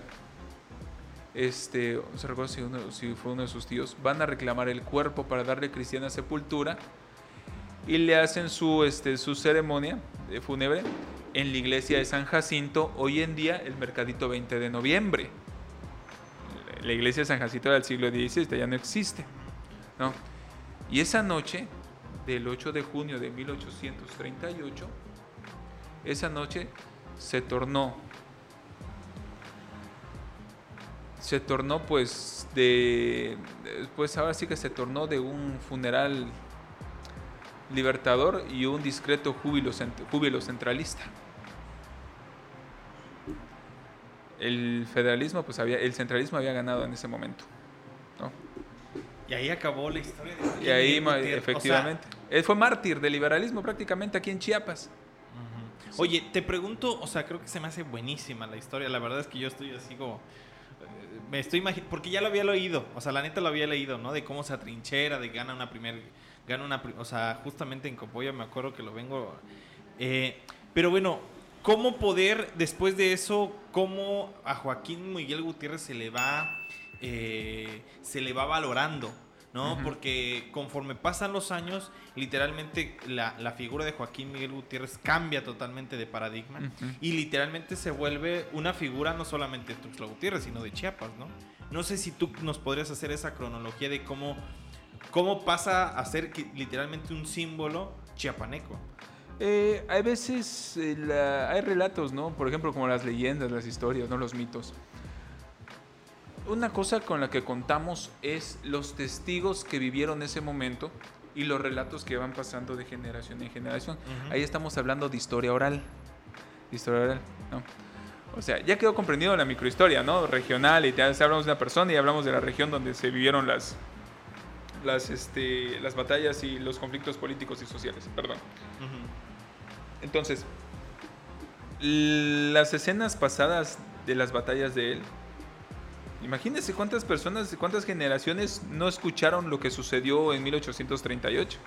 este, no se recuerda si, uno- si fue uno de sus tíos, van a reclamar el cuerpo para darle cristiana sepultura y le hacen su, este, su ceremonia fúnebre en la iglesia de San Jacinto, hoy en día el mercadito 20 de noviembre. La iglesia de San Jacinto del siglo XVI ya no existe. ¿no? Y esa noche, del 8 de junio de 1838, esa noche se tornó, se tornó pues de, pues ahora sí que se tornó de un funeral libertador y un discreto júbilo, cent- júbilo centralista. El federalismo, pues había, el centralismo había ganado en ese momento. ¿no? Y ahí acabó la historia de Y ahí. O sea, efectivamente. Él fue mártir del liberalismo prácticamente aquí en Chiapas. Oye, te pregunto, o sea, creo que se me hace buenísima la historia. La verdad es que yo estoy así como. eh, Me estoy imaginando. Porque ya lo había leído. O sea, la neta lo había leído, ¿no? De cómo se atrinchera, de gana una primer. Gana una. O sea, justamente en Copoya me acuerdo que lo vengo. eh, pero bueno, ¿cómo poder, después de eso, cómo a Joaquín Miguel Gutiérrez se le va. eh, se le va valorando? ¿no? Porque conforme pasan los años, literalmente la, la figura de Joaquín Miguel Gutiérrez cambia totalmente de paradigma y literalmente se vuelve una figura no solamente de Tuxtla Gutiérrez, sino de Chiapas, ¿no? No sé si tú nos podrías hacer esa cronología de cómo, cómo pasa a ser literalmente un símbolo chiapaneco. Eh, hay veces, eh, la- hay relatos, ¿no? Por ejemplo, como las leyendas, las historias, ¿no? Los mitos. Una cosa con la que contamos es los testigos que vivieron ese momento y los relatos que van pasando de generación en generación. Ujú. Ahí estamos hablando de historia oral. De historia oral, ¿no? O sea, ya quedó comprendido la microhistoria, ¿no? Regional, y te hablamos de una persona y hablamos de la región donde se vivieron las, las, este, las batallas y los conflictos políticos y sociales. Perdón. Entonces, las escenas pasadas de las batallas de él, imagínense cuántas personas, cuántas generaciones no escucharon lo que sucedió en 1838.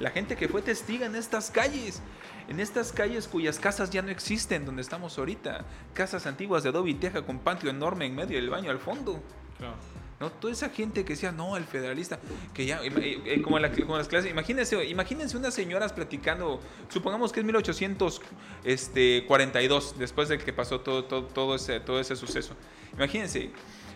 La gente que fue testiga en estas calles, en estas calles cuyas casas ya no existen donde estamos ahorita, casas antiguas de adobe y teja con patio enorme en medio del baño al fondo. Claro. ¿No? Toda esa gente que decía, no, el federalista, que ya, eh, eh, como, la- como las clases, imagínense, imagínense unas señoras platicando, supongamos que es 1842, después de que pasó todo, todo, todo, ese, todo ese suceso. Imagínense,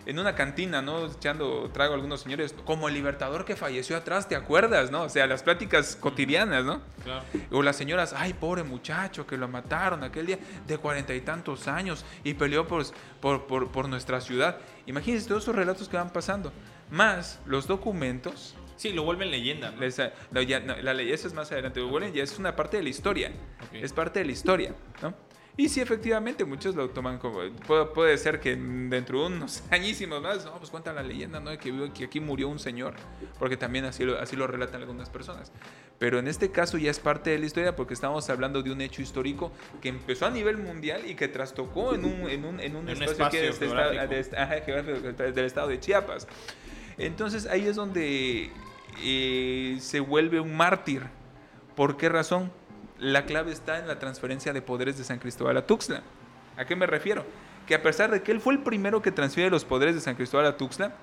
en una cantina, ¿no? Echando trago a algunos señores, como el libertador que falleció atrás, ¿te acuerdas, no? O sea, las pláticas cotidianas, ¿no? Claro. O las señoras, ay, pobre muchacho, que lo mataron aquel día de cuarenta y tantos años y peleó por, por, por, por nuestra ciudad. Imagínense todos esos relatos que van pasando. Más los documentos. Sí, lo vuelven leyenda. ¿no? les- no, ya- no, la ley, eso es más adelante. lo vuelven, ya es una parte de la historia. Ok. Es parte de la historia, ¿no? Y sí, efectivamente, muchos lo toman como... Puede, puede ser que dentro de unos añísimos más, no, pues cuenta la leyenda, ¿no? De que, que aquí murió un señor, porque también así lo, así lo relatan algunas personas. Pero en este caso ya es parte de la historia porque estamos hablando de un hecho histórico que empezó a nivel mundial y que trastocó en un, en un, en un En un espacio, que espacio es de del estado de Chiapas. Entonces ahí es donde eh, se vuelve un mártir. ¿Por qué razón? La clave está en la transferencia de poderes de San Cristóbal a Tuxtla. ¿A qué me refiero? Que a pesar de que él fue el primero que transfiere los poderes de San Cristóbal a Tuxtla,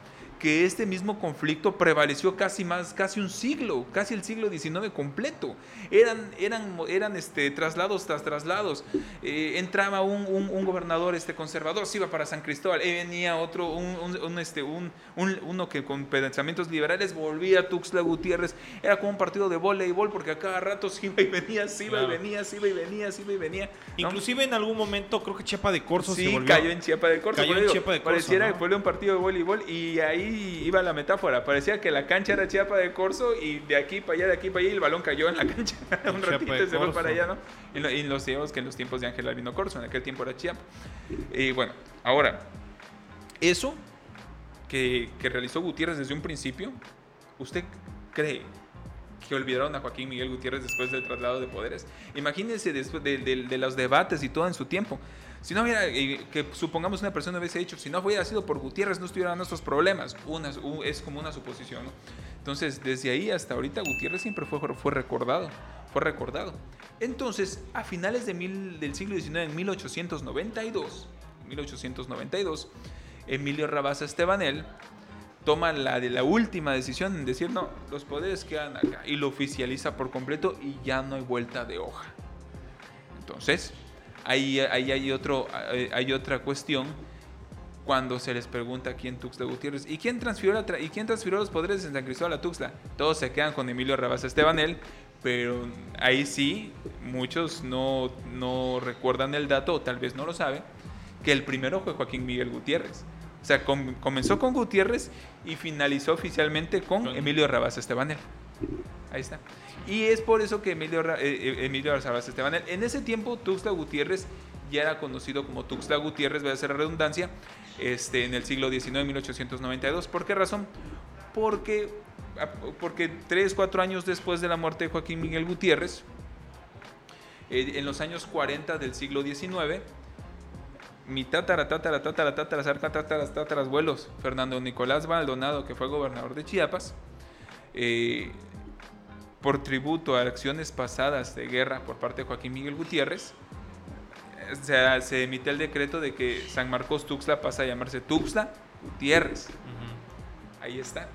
que este mismo conflicto prevaleció casi más, casi un siglo, casi el siglo XIX completo. Eran, eran, eran este, traslados tras traslados. Eh, entraba un, un, gobernador este, conservador, se iba para San Cristóbal, y venía otro, un, este, un, uno que con pensamientos liberales volvía a Tuxtla Gutiérrez. Era como un partido de voleibol, porque a cada rato se iba y venía, se iba y venía, se iba y venía, se iba y venía. Inclusive en algún momento, creo que Chiapa de Corzo sí, cayó en Chiapa de Corzo. Cayó en Chiapa de Corzo. Pareciera que fue un partido de voleibol y ahí iba la metáfora. Parecía que la cancha era Chiapa de Corso y de aquí para allá, de aquí para allá, y el balón cayó en la cancha. un ratito y se fue para allá, ¿no? Y, los decíamos que en los tiempos de Ángel Albino Corso, en aquel tiempo era Chiapa. Y bueno, ahora, eso que, que realizó Gutiérrez desde un principio, ¿usted cree que olvidaron a Joaquín Miguel Gutiérrez después del traslado de poderes. Imagínense después de, de, los debates y todo en su tiempo. Si no hubiera, que supongamos una persona hubiese dicho, si no hubiera sido por Gutiérrez no estuvieran nuestros problemas. Una, es como una suposición, ¿no? Entonces, desde ahí hasta ahorita Gutiérrez siempre fue, fue recordado, fue recordado. Entonces, a finales de mil, del siglo XIX, en 1892, 1892, Emilio Rabasa Estebanel toma la, de la última decisión en decir, no, los poderes quedan acá, y lo oficializa por completo y ya no hay vuelta de hoja. Entonces, ahí, ahí hay, otro, hay otra cuestión cuando se les pregunta quién Tuxtla Gutiérrez y quién transfirió, la y quién transfirió los poderes en San Cristóbal a Tuxtla. Todos se quedan con Emilio Rabasa Estebanel, pero ahí sí, muchos no, no recuerdan el dato, o tal vez no lo saben, que el primero fue Joaquín Miguel Gutiérrez. O sea, comenzó con Gutiérrez y finalizó oficialmente con Emilio Rabasa Estebanel. Ahí está. Y es por eso que Emilio, eh, eh, Emilio Rabasa Estebanel, en ese tiempo Tuxtla Gutiérrez ya era conocido como Tuxtla Gutiérrez, voy a hacer la redundancia, este, en el siglo XIX, 1892. ¿Por qué razón? Porque, ah, porque tres, cuatro años después de la muerte de Joaquín Miguel Gutiérrez, eh, en los años 40 del siglo XIX, mi tatara, tatara, tatara, tatara, tatara, tatara, abuelos, Fernando Nicolás Maldonado, que fue gobernador de Chiapas, eh, por tributo a acciones pasadas de guerra por parte de Joaquín Miguel Gutiérrez, se, se emite el decreto de que San Marcos Tuxtla pasa a llamarse Tuxtla Gutiérrez. Ahí está.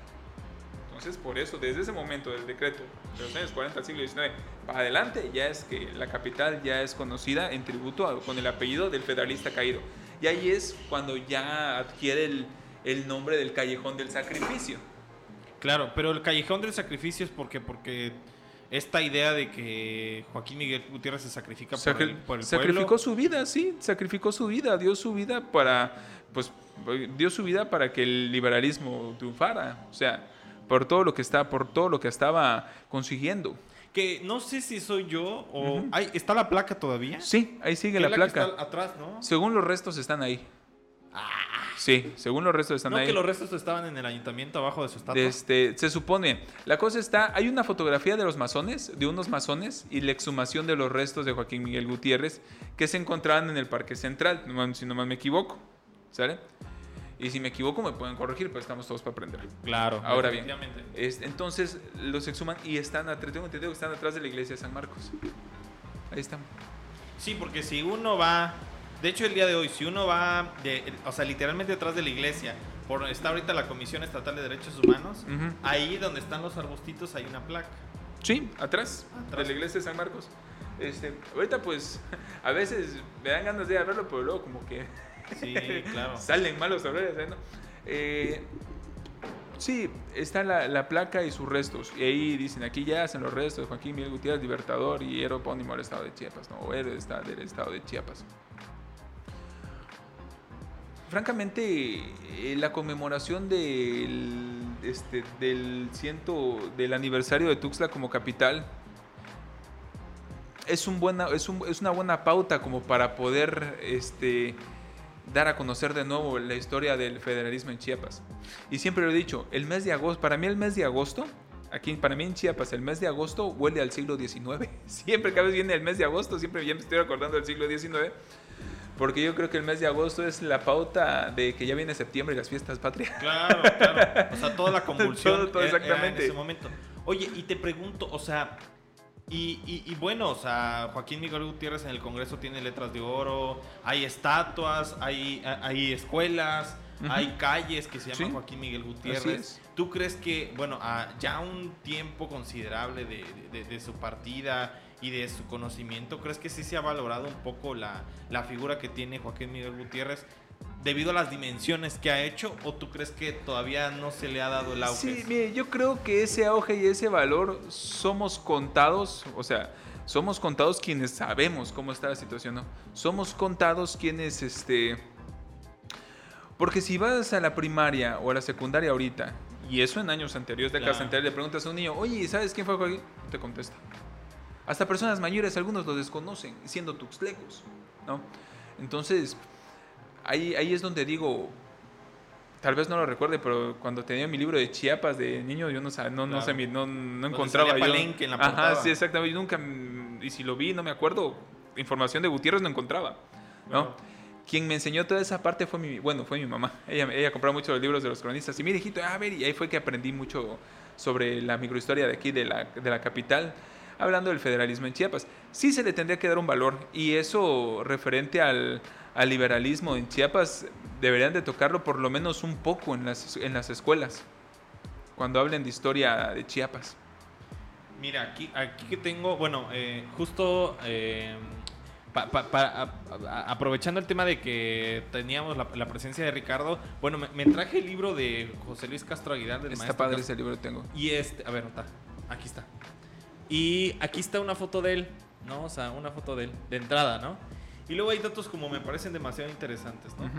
Entonces, por eso, desde ese momento del decreto de los años 40 al siglo XIX para adelante, ya es que la capital ya es conocida en tributo con el apellido del federalista caído. Y ahí es cuando ya adquiere el, el nombre del Callejón del Sacrificio. Claro, pero el Callejón del Sacrificio es porque, porque esta idea de que Joaquín Miguel Gutiérrez se sacrifica por, el, por Sacrificó su vida, sí, sacrificó su vida, dio su vida para, pues, dio su vida para que el liberalismo triunfara. O sea, por todo lo que está, por todo lo que estaba consiguiendo. Que no sé si soy yo o está la placa todavía. Sí, ahí sigue la, placa. atrás, ¿no? Según los restos están ahí. Ah. Sí, según los restos están ahí. No que los restos estaban en el ayuntamiento abajo de su estatua. Este, se supone. La cosa está, hay una fotografía de los masones, de unos masones y la exhumación de los restos de Joaquín Miguel Gutiérrez que se encontraban en el Parque Central, si no más me equivoco. ¿Sale? Y si me equivoco me pueden corregir, pero estamos todos para aprender. Claro. Ahora bien, entonces los exhuman y están, tengo entendido que están atrás de la iglesia de San Marcos. Ahí están. Sí, porque si uno va, de hecho el día de hoy, si uno va, de, o sea, literalmente detrás de la iglesia, por, está ahorita la Comisión Estatal de Derechos Humanos, ahí donde están los arbustitos hay una placa. Sí, atrás, atrás. de la iglesia de San Marcos. Este, ahorita pues a veces me dan ganas de verlo, pero luego como que Sí, claro. Salen malos sabores, ¿no? Eh, sí, está la, placa y sus restos. Y ahí dicen, aquí ya hacen los restos de Joaquín Miguel Gutiérrez, libertador y héroe epónimo del estado de Chiapas, ¿no? O héroe del estado de Chiapas. Francamente, eh, la conmemoración del, este, del, ciento, del aniversario de Tuxtla como capital es, un buena, es, un, es una buena pauta como para poder este, dar a conocer de nuevo la historia del federalismo en Chiapas. Y siempre lo he dicho, el mes de agosto, para mí el mes de agosto, aquí para mí en Chiapas, el mes de agosto huele al siglo XIX. Siempre que a veces viene el mes de agosto, siempre ya me estoy acordando del siglo XIX. Porque yo creo que el mes de agosto es la pauta de que ya viene septiembre y las fiestas patrias. Claro, claro. O sea, toda la convulsión todo, exactamente. en ese momento. Oye, y te pregunto, o sea, y, bueno, o sea, Joaquín Miguel Gutiérrez en el Congreso tiene letras de oro, hay estatuas, hay, hay escuelas. Hay calles que se llaman Sí. Joaquín Miguel Gutiérrez. ¿Tú crees que, bueno, ya un tiempo considerable de, de- de su partida y de su conocimiento, crees que sí se ha valorado un poco la, la figura que tiene Joaquín Miguel Gutiérrez debido a las dimensiones que ha hecho? ¿O tú crees que todavía no se le ha dado el auge? Sí, mire, yo creo que ese auge y ese valor somos contados, o sea, somos contados quienes sabemos cómo está la situación, ¿no? Somos contados quienes, este... Porque si vas a la primaria o a la secundaria ahorita, y eso en años anteriores, décadas Claro. anteriores, le preguntas a un niño, oye, ¿sabes quién fue Joaquín? No te contesta. Hasta personas mayores, algunos lo desconocen, siendo tuxtlecos, ¿no? Entonces, ahí, ahí es donde digo, tal vez no lo recuerde, pero cuando tenía mi libro de Chiapas de niño, yo no no, no, Claro. sé, mi- no, no Donde encontraba salía yo. Palenque en la Ajá, portada. sí, exactamente. Yo nunca, y si lo vi, no me acuerdo, información de Gutiérrez no encontraba, ¿no? Quien me enseñó toda esa parte fue mi, bueno, fue mi mamá. Ella, ella compraba mucho los libros de los cronistas. Y mire, hijito, a ver, y ahí fue que aprendí mucho sobre la microhistoria de aquí, de la, de la capital, hablando del federalismo en Chiapas. Sí se le tendría que dar un valor. Y eso referente al, al liberalismo en Chiapas, deberían de tocarlo por lo menos un poco en las, en las escuelas. Cuando hablen de historia de Chiapas. Mira, aquí, aquí que tengo, bueno, eh, justo eh, pa- pa- pa- a- a- aprovechando el tema de que teníamos la, la presencia de Ricardo, bueno, me, me traje el libro de José Luis Castro Aguilar del Está maestro padre Castro. ese libro que tengo. Y este, a ver, está, aquí está. Y aquí está una foto de él, ¿no? O sea, una foto de él, de entrada, ¿no? Y luego hay datos como me parecen demasiado interesantes, ¿no?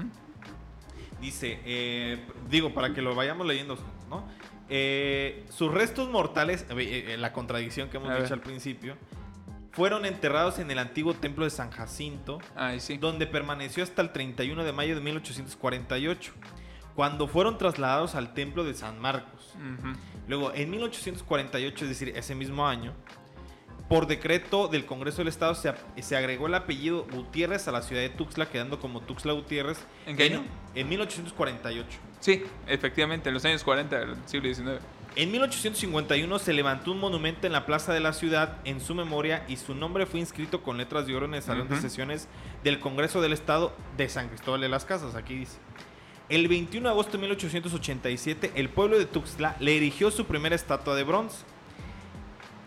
Dice, eh, digo, para que lo vayamos leyendo ¿no? Eh, sus restos mortales, eh, eh, la contradicción que hemos dicho al principio, fueron enterrados en el antiguo templo de San Jacinto, Ay, sí. donde permaneció hasta el 31 de mayo de 1848, cuando fueron trasladados al templo de San Marcos. Ujú. Luego, en 1848, es decir, ese mismo año, por decreto del Congreso del Estado se, se agregó el apellido Gutiérrez a la ciudad de Tuxtla, quedando como Tuxtla Gutiérrez. ¿En qué año? En 1848. Sí, efectivamente, en los años 40 del siglo XIX. En 1851 se levantó un monumento en la plaza de la ciudad en su memoria y su nombre fue inscrito con letras de oro en el salón de sesiones del Congreso del Estado de San Cristóbal de las Casas. Aquí dice. El 21 de agosto de 1887, el pueblo de Tuxtla le erigió su primera estatua de bronce.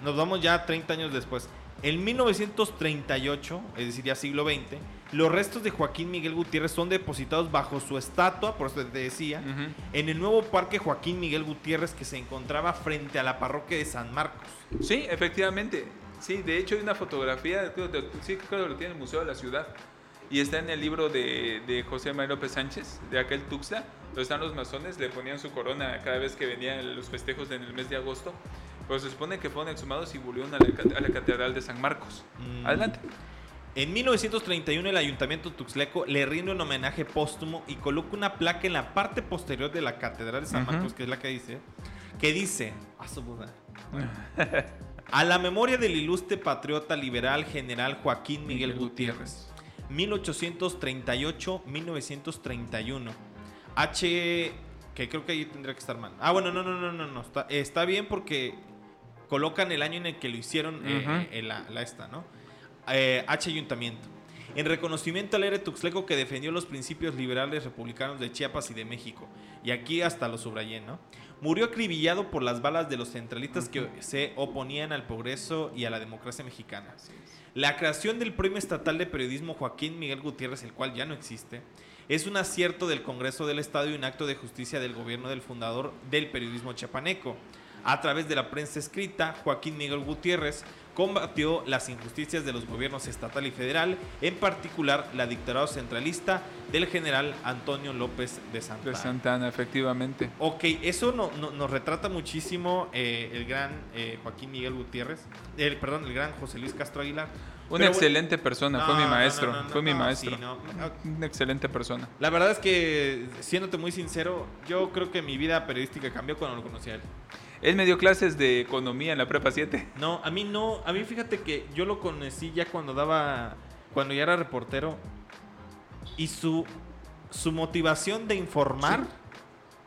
Nos vamos ya 30 años después. En 1938, es decir, ya siglo XX, los restos de Joaquín Miguel Gutiérrez son depositados bajo su estatua, por eso te decía, en el nuevo parque Joaquín Miguel Gutiérrez que se encontraba frente a la parroquia de San Marcos. Sí, efectivamente. Sí, de hecho hay una fotografía, sí, creo que lo tiene el Museo de la Ciudad. Y está en el libro de, de José María López Sánchez, de aquel Tuxtla. Donde están los masones, le ponían su corona cada vez que venían los festejos en el mes de agosto. Pues se supone que fueron exhumados y volvieron a la, ca- a la Catedral de San Marcos. Mm. Adelante. En 1931 el ayuntamiento tuxleco le rinde un homenaje póstumo y coloca una placa en la parte posterior de la Catedral de San. Marcos, que es la que dice, que dice, a su Buda, a la memoria del ilustre patriota liberal general Joaquín Miguel Miguel Gutiérrez, 1838-1931. H, que creo que ahí tendría que estar mal. Ah, bueno, no, no, no, no, no, está, está bien porque colocan el año en el que lo hicieron eh, eh, la, la esta, ¿no? Eh, H Ayuntamiento. En reconocimiento al héroe tuxleco que defendió los principios liberales republicanos de Chiapas y de México. Y aquí hasta lo subrayé, ¿no? Murió acribillado por las balas de los centralistas que se oponían al progreso y a la democracia mexicana. La creación del Premio Estatal de Periodismo Joaquín Miguel Gutiérrez, el cual ya no existe, es un acierto del Congreso del Estado y un acto de justicia del gobierno del fundador del periodismo chiapaneco. A través de la prensa escrita, Joaquín Miguel Gutiérrez combatió las injusticias de los gobiernos estatal y federal, en particular la dictadura centralista del general Antonio López de Santa. De Santana, efectivamente. Ok, eso no- no- nos retrata muchísimo eh, el gran eh, Joaquín Miguel Gutiérrez, el, perdón, el gran José Luis Castro Aguilar. Una excelente persona, No, fue mi maestro, no, no, fue mi maestro. sí. Una excelente persona. La verdad es que, siéndote muy sincero, yo creo que mi vida periodística cambió cuando lo conocí a él. Él me dio clases de economía en la prepa 7. No, a mí no, a mí fíjate que yo lo conocí ya cuando daba, cuando ya era reportero y su, su motivación de informar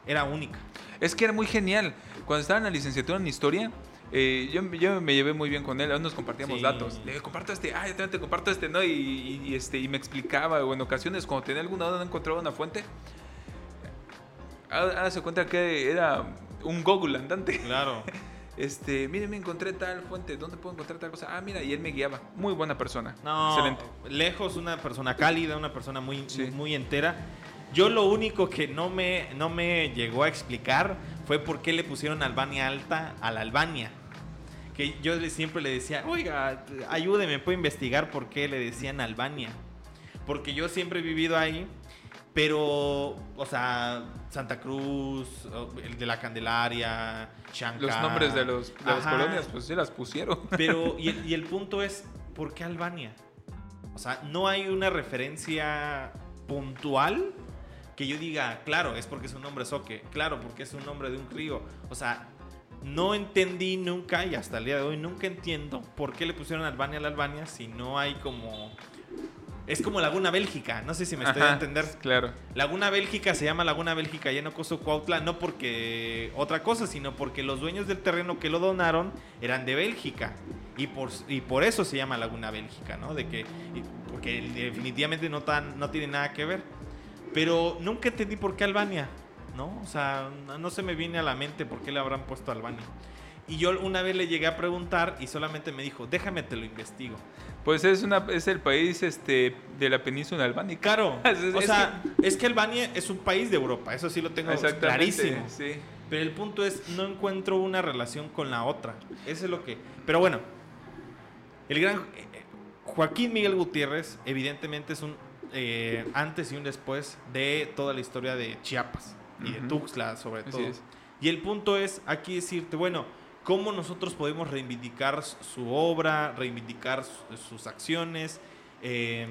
era única. Es que era muy genial. Cuando estaba en la licenciatura en historia, eh, yo, yo me llevé muy bien con él. Aún nos compartíamos Sí. datos. Le comparto este, ah, yo te comparto este, ¿no? Y, y- y, este, y me explicaba, o en ocasiones, cuando tenía alguna duda, no encontraba una fuente. Ahora se cuenta que era un Google andante. Claro. Este, mire, me encontré tal fuente, ¿dónde puedo encontrar tal cosa? Ah, mira, y él me guiaba. Muy buena persona. No, Excelente. lejos, una persona cálida, una persona muy, Sí. muy entera. Yo lo único que no me, no me llegó a explicar fue por qué le pusieron Albania alta a la Albania. Que yo siempre le decía, oiga, ayúdeme, puedo investigar por qué le decían Albania. Porque yo siempre he vivido ahí, pero, o sea, Santa Cruz, el de la Candelaria, Shankar. Los nombres de, los, de las colonias, pues sí las pusieron. Pero, y el, y el punto es, ¿por qué Albania? O sea, no hay una referencia puntual que yo diga, claro, es porque es un nombre soque, claro, porque es un nombre de un río. O sea, no entendí nunca, y hasta el día de hoy nunca entiendo por qué le pusieron Albania a la Albania si no hay como... Es como Laguna Bélgica, no sé si me estoy a Ajá, entender. Claro. Laguna Bélgica se llama Laguna Bélgica y en Ocoso Cuautla no porque otra cosa, sino porque los dueños del terreno que lo donaron eran de Bélgica. Y por, y por eso se llama Laguna Bélgica, ¿no? De que, porque definitivamente no, tan, no tiene nada que ver. Pero nunca entendí por qué Albania, ¿no? O sea, no- se me viene a la mente por qué le habrán puesto Albania. Y yo una vez le llegué a preguntar y solamente me dijo, déjame te lo investigo. Pues es, una, es el país este, de la península albánica. Claro, Es- es o sea, es que Albania es un país de Europa, eso sí lo tengo clarísimo. Sí. Pero el punto es, no encuentro una relación con la otra. Eso es lo que... Pero bueno, el gran... Joaquín Miguel Gutiérrez, evidentemente es un eh, antes y un después de toda la historia de Chiapas y de. Tuxtla sobre Así todo. es. Y el punto es aquí decirte, bueno, ¿cómo nosotros podemos reivindicar su obra, reivindicar su- sus acciones? Eh,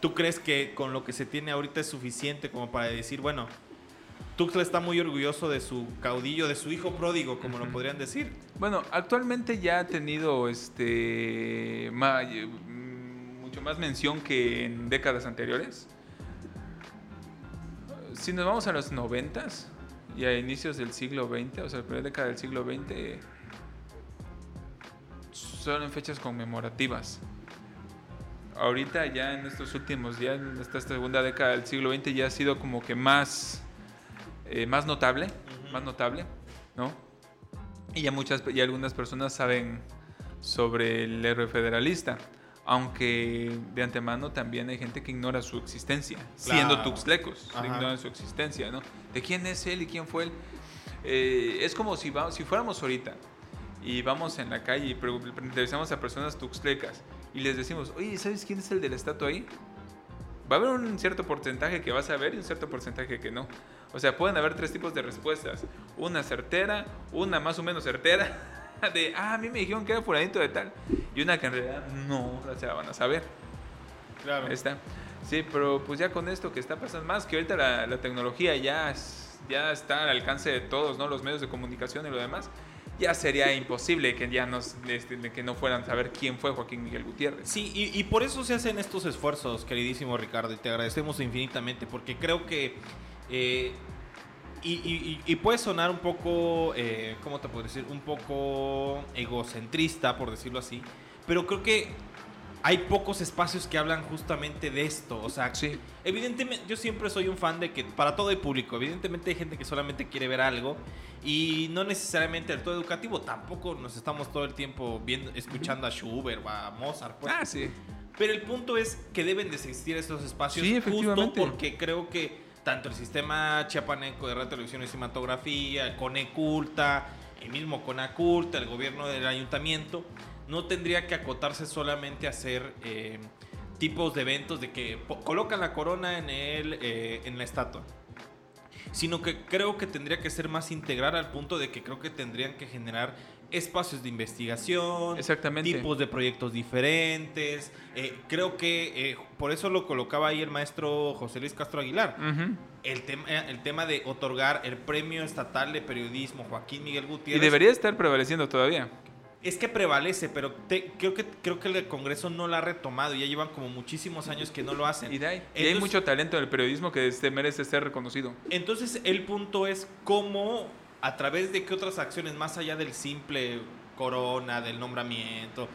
¿Tú crees que con lo que se tiene ahorita es suficiente como para decir, bueno, Tuxtla está muy orgulloso de su caudillo, de su hijo pródigo, como lo podrían decir? Bueno, actualmente ya ha tenido este mucho más mención que en décadas anteriores. Si nos vamos a los noventas y a inicios del siglo XX, o sea, la primera década del siglo XX, son en fechas conmemorativas. Ahorita ya en estos últimos días, en esta segunda década del siglo XX ya ha sido como que más, eh, más notable, Ujú. más notable, ¿no? Y ya muchas, y algunas personas saben sobre el héroe federalista, aunque de antemano también hay gente que ignora su existencia, siendo Claro. tuxtlecos, Ajá. ignoran su existencia, ¿no? ¿De quién es él y quién fue él? Eh, es como si, va- si fuéramos ahorita y vamos en la calle y entrevistamos a personas tuxtlecas y les decimos, oye, ¿sabes quién es el de la estatua ahí? Va a haber un cierto porcentaje que vas a ver y un cierto porcentaje que no. O sea, pueden haber tres tipos de respuestas. Una certera, una más o menos certera, de, ah, a mí me dijeron que era fulanito de tal. Y una que en realidad no, o sea, van a saber. Claro. Ahí está. Sí, pero pues ya con esto que está pasando más, que ahorita la, la tecnología ya, ya está al alcance de todos, ¿no? Los medios de comunicación y lo demás. Ya sería imposible que ya nos, este, que no fueran a saber quién fue Joaquín Miguel Gutiérrez. Sí, y, y por eso se hacen estos esfuerzos, queridísimo Ricardo, y te agradecemos infinitamente, porque creo que... eh, y, y- y- puede sonar un poco, eh, ¿cómo te puedo decir? Un poco egocentrista, por decirlo así, pero creo que hay pocos espacios que hablan justamente de esto. O sea, Sí. evidentemente yo siempre soy un fan de que para todo el público, evidentemente hay gente que solamente quiere ver algo y no necesariamente el todo educativo, tampoco nos estamos todo el tiempo viendo, escuchando a Schubert o a Mozart. pues. Ah, sí. Pero el punto es que deben de existir estos espacios Sí, justo porque creo que tanto el sistema chiapaneco de radio, televisión y cinematografía, Coneculta, el mismo Conaculta, el gobierno del ayuntamiento, no tendría que acotarse solamente a hacer eh, tipos de eventos de que colocan la corona en, el, eh, en la estatua. Sino que creo que tendría que ser más integral al punto de que creo que tendrían que generar espacios de investigación, Exactamente. tipos de proyectos diferentes. Eh, creo que eh, por eso lo colocaba ahí el maestro José Luis Castro Aguilar. El, tema el tema de otorgar el premio estatal de periodismo Joaquín Miguel Y Gutiérrez. debería estar prevaleciendo todavía. Es que prevalece, pero te- creo, que, creo que el Congreso no lo ha retomado. Ya llevan como muchísimos años que no lo hacen. Y, de ahí- y hay mucho talento en el periodismo que este, merece ser reconocido. Entonces el punto es cómo, a través de qué otras acciones, más allá del simple corona, del nombramiento,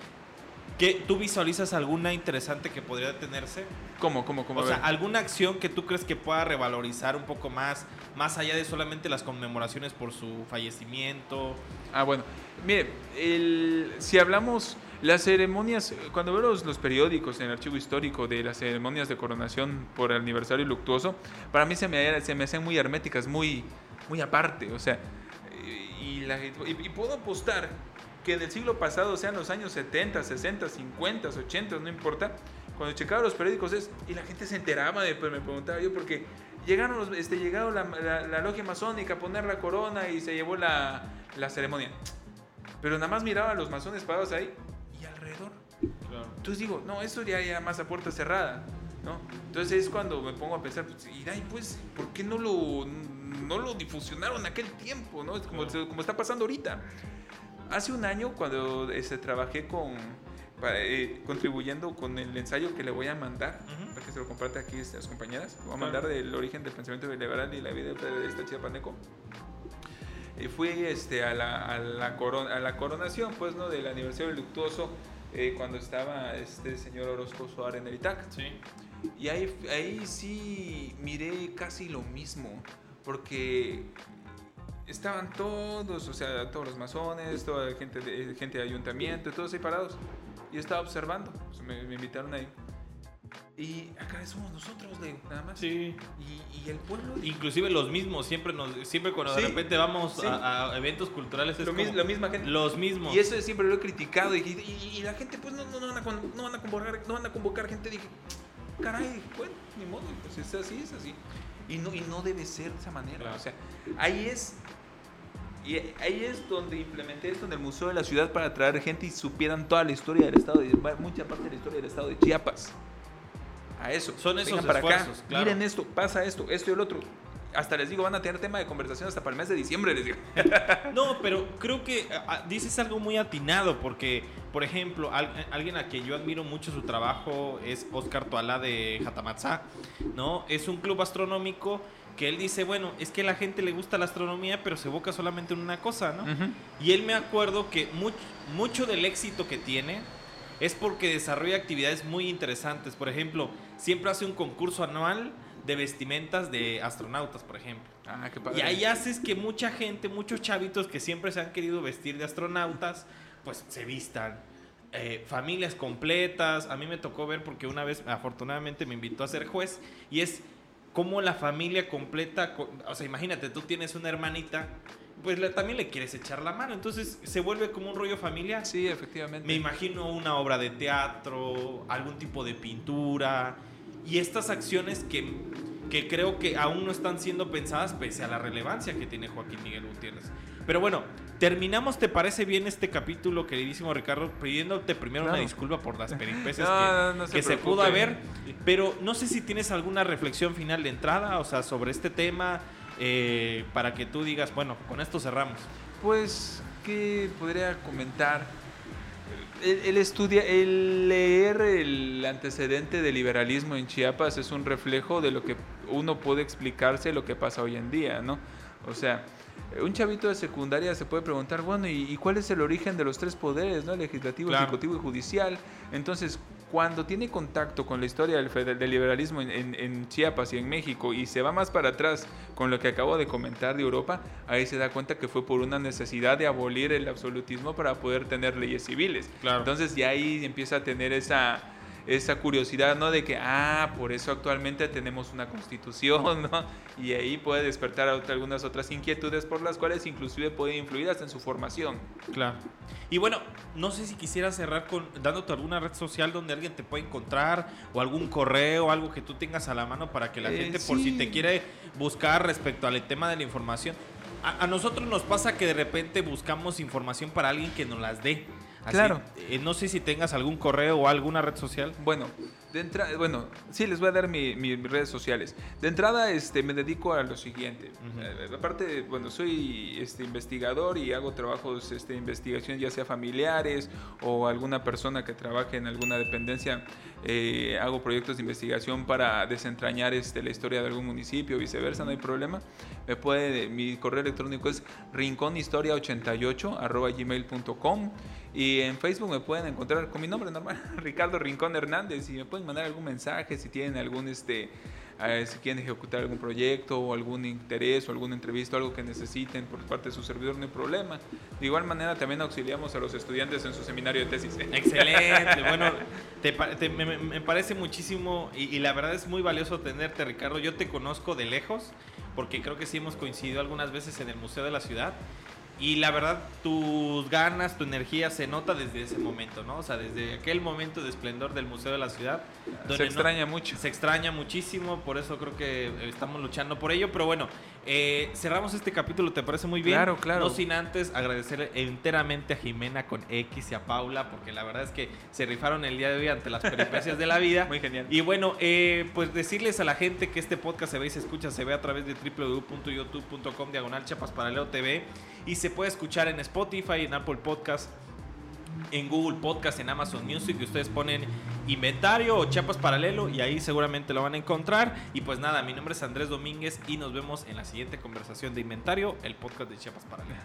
¿Qué, ¿Tú visualizas alguna interesante que podría tenerse? ¿Cómo, cómo, cómo? O sea, alguna acción que tú crees que pueda revalorizar un poco más, más allá de solamente las conmemoraciones por su fallecimiento. Ah, bueno. Mire, el- si hablamos las ceremonias, cuando veo los, los periódicos en el archivo histórico de las ceremonias de coronación por el aniversario luctuoso, para mí se me, se me hacen muy herméticas, muy, muy aparte. O sea, y, la- y- y puedo apostar que del siglo pasado, sean los años 70, 60, 50, 80, no importa, cuando checaba los periódicos es, y la gente se enteraba, de, pues me preguntaba yo, porque llegaron, los, este, llegaron la, la- la logia masónica a poner la corona y se llevó la, la ceremonia. Pero nada más miraba a los masones parados ahí y alrededor. Entonces digo, no, eso ya, ya más a puerta cerrada, ¿no? Entonces es cuando me pongo a pensar, pues, y pues, ¿por qué no lo, no lo difusionaron en aquel tiempo, ¿no? Es como, como está pasando ahorita. Hace un año, cuando este, trabajé con, para, eh, contribuyendo con el ensayo que le voy a mandar, Ujú. para que se lo comparte aquí a las compañeras, voy a Claro. mandar del origen del pensamiento liberal y la vida de esta chiapaneco. Y fui este, a, la, a, la coron- a la coronación, pues, ¿no? Del aniversario luctuoso, eh, cuando estaba este señor Orozco Suárez en el Itac. Sí. Y ahí, ahí sí miré casi lo mismo, porque estaban todos, o sea, todos los masones, toda la gente de, gente de ayuntamiento, todos ahí parados. Y estaba observando, pues, me, me invitaron ahí. Y acá somos nosotros, de, nada más. Sí. Y, y el pueblo... Inclusive los mismos, siempre nos, siempre cuando de Sí, repente vamos sí. a, a eventos culturales es lo mis- como la misma gente. los mismos. Y eso siempre lo he criticado. Y, y- y la gente, pues, no, no, no van a, no van a convocar, no van a convocar gente. Dije, caray, bueno, ni modo, pues es así, es así. Y no, y no debe ser de esa manera. Claro. O sea, ahí es. Y ahí es donde implementé esto en el Museo de la Ciudad para traer gente y supieran toda la historia del estado, de, mucha parte de la historia del estado de Chiapas. A eso. Son esos para acá. esfuerzos, claro. Miren esto, pasa esto, esto y el otro. Hasta les digo, van a tener tema de conversación hasta para el mes de diciembre, les digo. No, pero creo que ah, ah, dices algo muy atinado porque, por ejemplo, al- alguien a quien yo admiro mucho su trabajo es Oscar Toalá de Jatamatzá, ¿no? Es un club astronómico que él dice, bueno, es que a la gente le gusta la astronomía, pero se evoca solamente en una cosa, ¿no? Y él me acuerdo que mucho, mucho del éxito que tiene es porque desarrolla actividades muy interesantes. Por ejemplo, siempre hace un concurso anual de vestimentas de astronautas, por ejemplo. Ah, qué padre. Y ahí haces que mucha gente, muchos chavitos que siempre se han querido vestir de astronautas, pues se vistan. Eh, familias completas. A mí me tocó ver porque una vez, afortunadamente, me invitó a ser juez. Y es como la familia completa. co- O sea, imagínate, tú tienes una hermanita, pues le- también le quieres echar la mano. Entonces se vuelve como un rollo familiar. Sí, efectivamente. Me imagino una obra de teatro, algún tipo de pintura y estas acciones que, que creo que aún no están siendo pensadas pese a la relevancia que tiene Joaquín Miguel Gutiérrez. Pero bueno, terminamos, ¿te parece bien este capítulo, queridísimo Ricardo? Pidiéndote primero una disculpa por las peripecias No, que, no, se que se preocupe. pudo haber, pero no sé si tienes alguna reflexión final de entrada, o sea, sobre este tema, eh, para que tú digas, bueno, con esto cerramos. Pues, ¿qué podría comentar? El, el estudia, el leer el antecedente del liberalismo en Chiapas es un reflejo de lo que uno puede explicarse lo que pasa hoy en día, ¿no? O sea, un chavito de secundaria se puede preguntar, bueno, ¿y, y cuál es el origen de los tres poderes, ¿no? Legislativo, Claro. ejecutivo y judicial. Entonces, cuando tiene contacto con la historia del, del liberalismo en, en- en Chiapas y en México y se va más para atrás con lo que acabo de comentar de Europa, ahí se da cuenta que fue por una necesidad de abolir el absolutismo para poder tener leyes civiles. Claro. Entonces ya ahí empieza a tener esa, esa curiosidad, ¿no? De que, ah, por eso actualmente tenemos una constitución, ¿no? Y ahí puede despertar otra- algunas otras inquietudes por las cuales inclusive puede influir hasta en su formación. Claro. Y bueno, no sé si quisieras cerrar con dándote alguna red social donde alguien te pueda encontrar o algún correo, algo que tú tengas a la mano para que la Eh, gente, por si te quiere buscar respecto al tema de la información. A, a nosotros nos pasa que de repente buscamos información para alguien que nos las dé. Así, Claro. eh, no sé si tengas algún correo o alguna red social. Bueno, de entrada, bueno, sí, les voy a dar mi- mi- mis redes sociales. De entrada, este, me dedico a lo siguiente. Ujú. Eh, aparte, bueno, soy este, investigador y hago trabajos este, de investigación, ya sea familiares o alguna persona que trabaje en alguna dependencia. eh, hago proyectos de investigación para desentrañar este, la historia de algún municipio, viceversa, no hay problema. Me puede, mi correo electrónico es rincónhistoria88 arroba gmail.com y en Facebook me pueden encontrar con mi nombre normal, Ricardo Rincón Hernández, y me pueden mandar algún mensaje si tienen algún este si quieren ejecutar algún proyecto o algún interés o alguna entrevista algo que necesiten por parte de su servidor, no hay problema. De igual manera también auxiliamos a los estudiantes en su seminario de tesis. Excelente, bueno, me, parece muchísimo y, y la verdad es muy valioso tenerte, Ricardo. Yo te conozco de lejos porque creo que sí hemos coincidido algunas veces en el Museo de la Ciudad y la verdad, tus ganas, tu energía se nota desde ese momento, ¿no? O sea, desde aquel momento de esplendor del Museo de la Ciudad. se extraña mucho. Se extraña muchísimo, por eso creo que estamos luchando por ello. Pero bueno, eh, cerramos este capítulo, ¿te parece muy bien? Claro, claro. No sin antes agradecer enteramente a Jimena con X y a Paula, porque la verdad es que se rifaron el día de hoy ante las peripecias de la vida. Muy genial. Y bueno, eh, pues decirles a la gente que este podcast se ve y se escucha, se ve a través de www.youtube.com diagonal chapas paralelo TV y se puede escuchar en Spotify, en Apple Podcast, en Google Podcast, en Amazon Music, y ustedes ponen inventario o chapas paralelo y ahí seguramente lo van a encontrar. Y pues nada, mi nombre es Andrés Domínguez y nos vemos en la siguiente conversación de inventario, el podcast de chapas paralelo.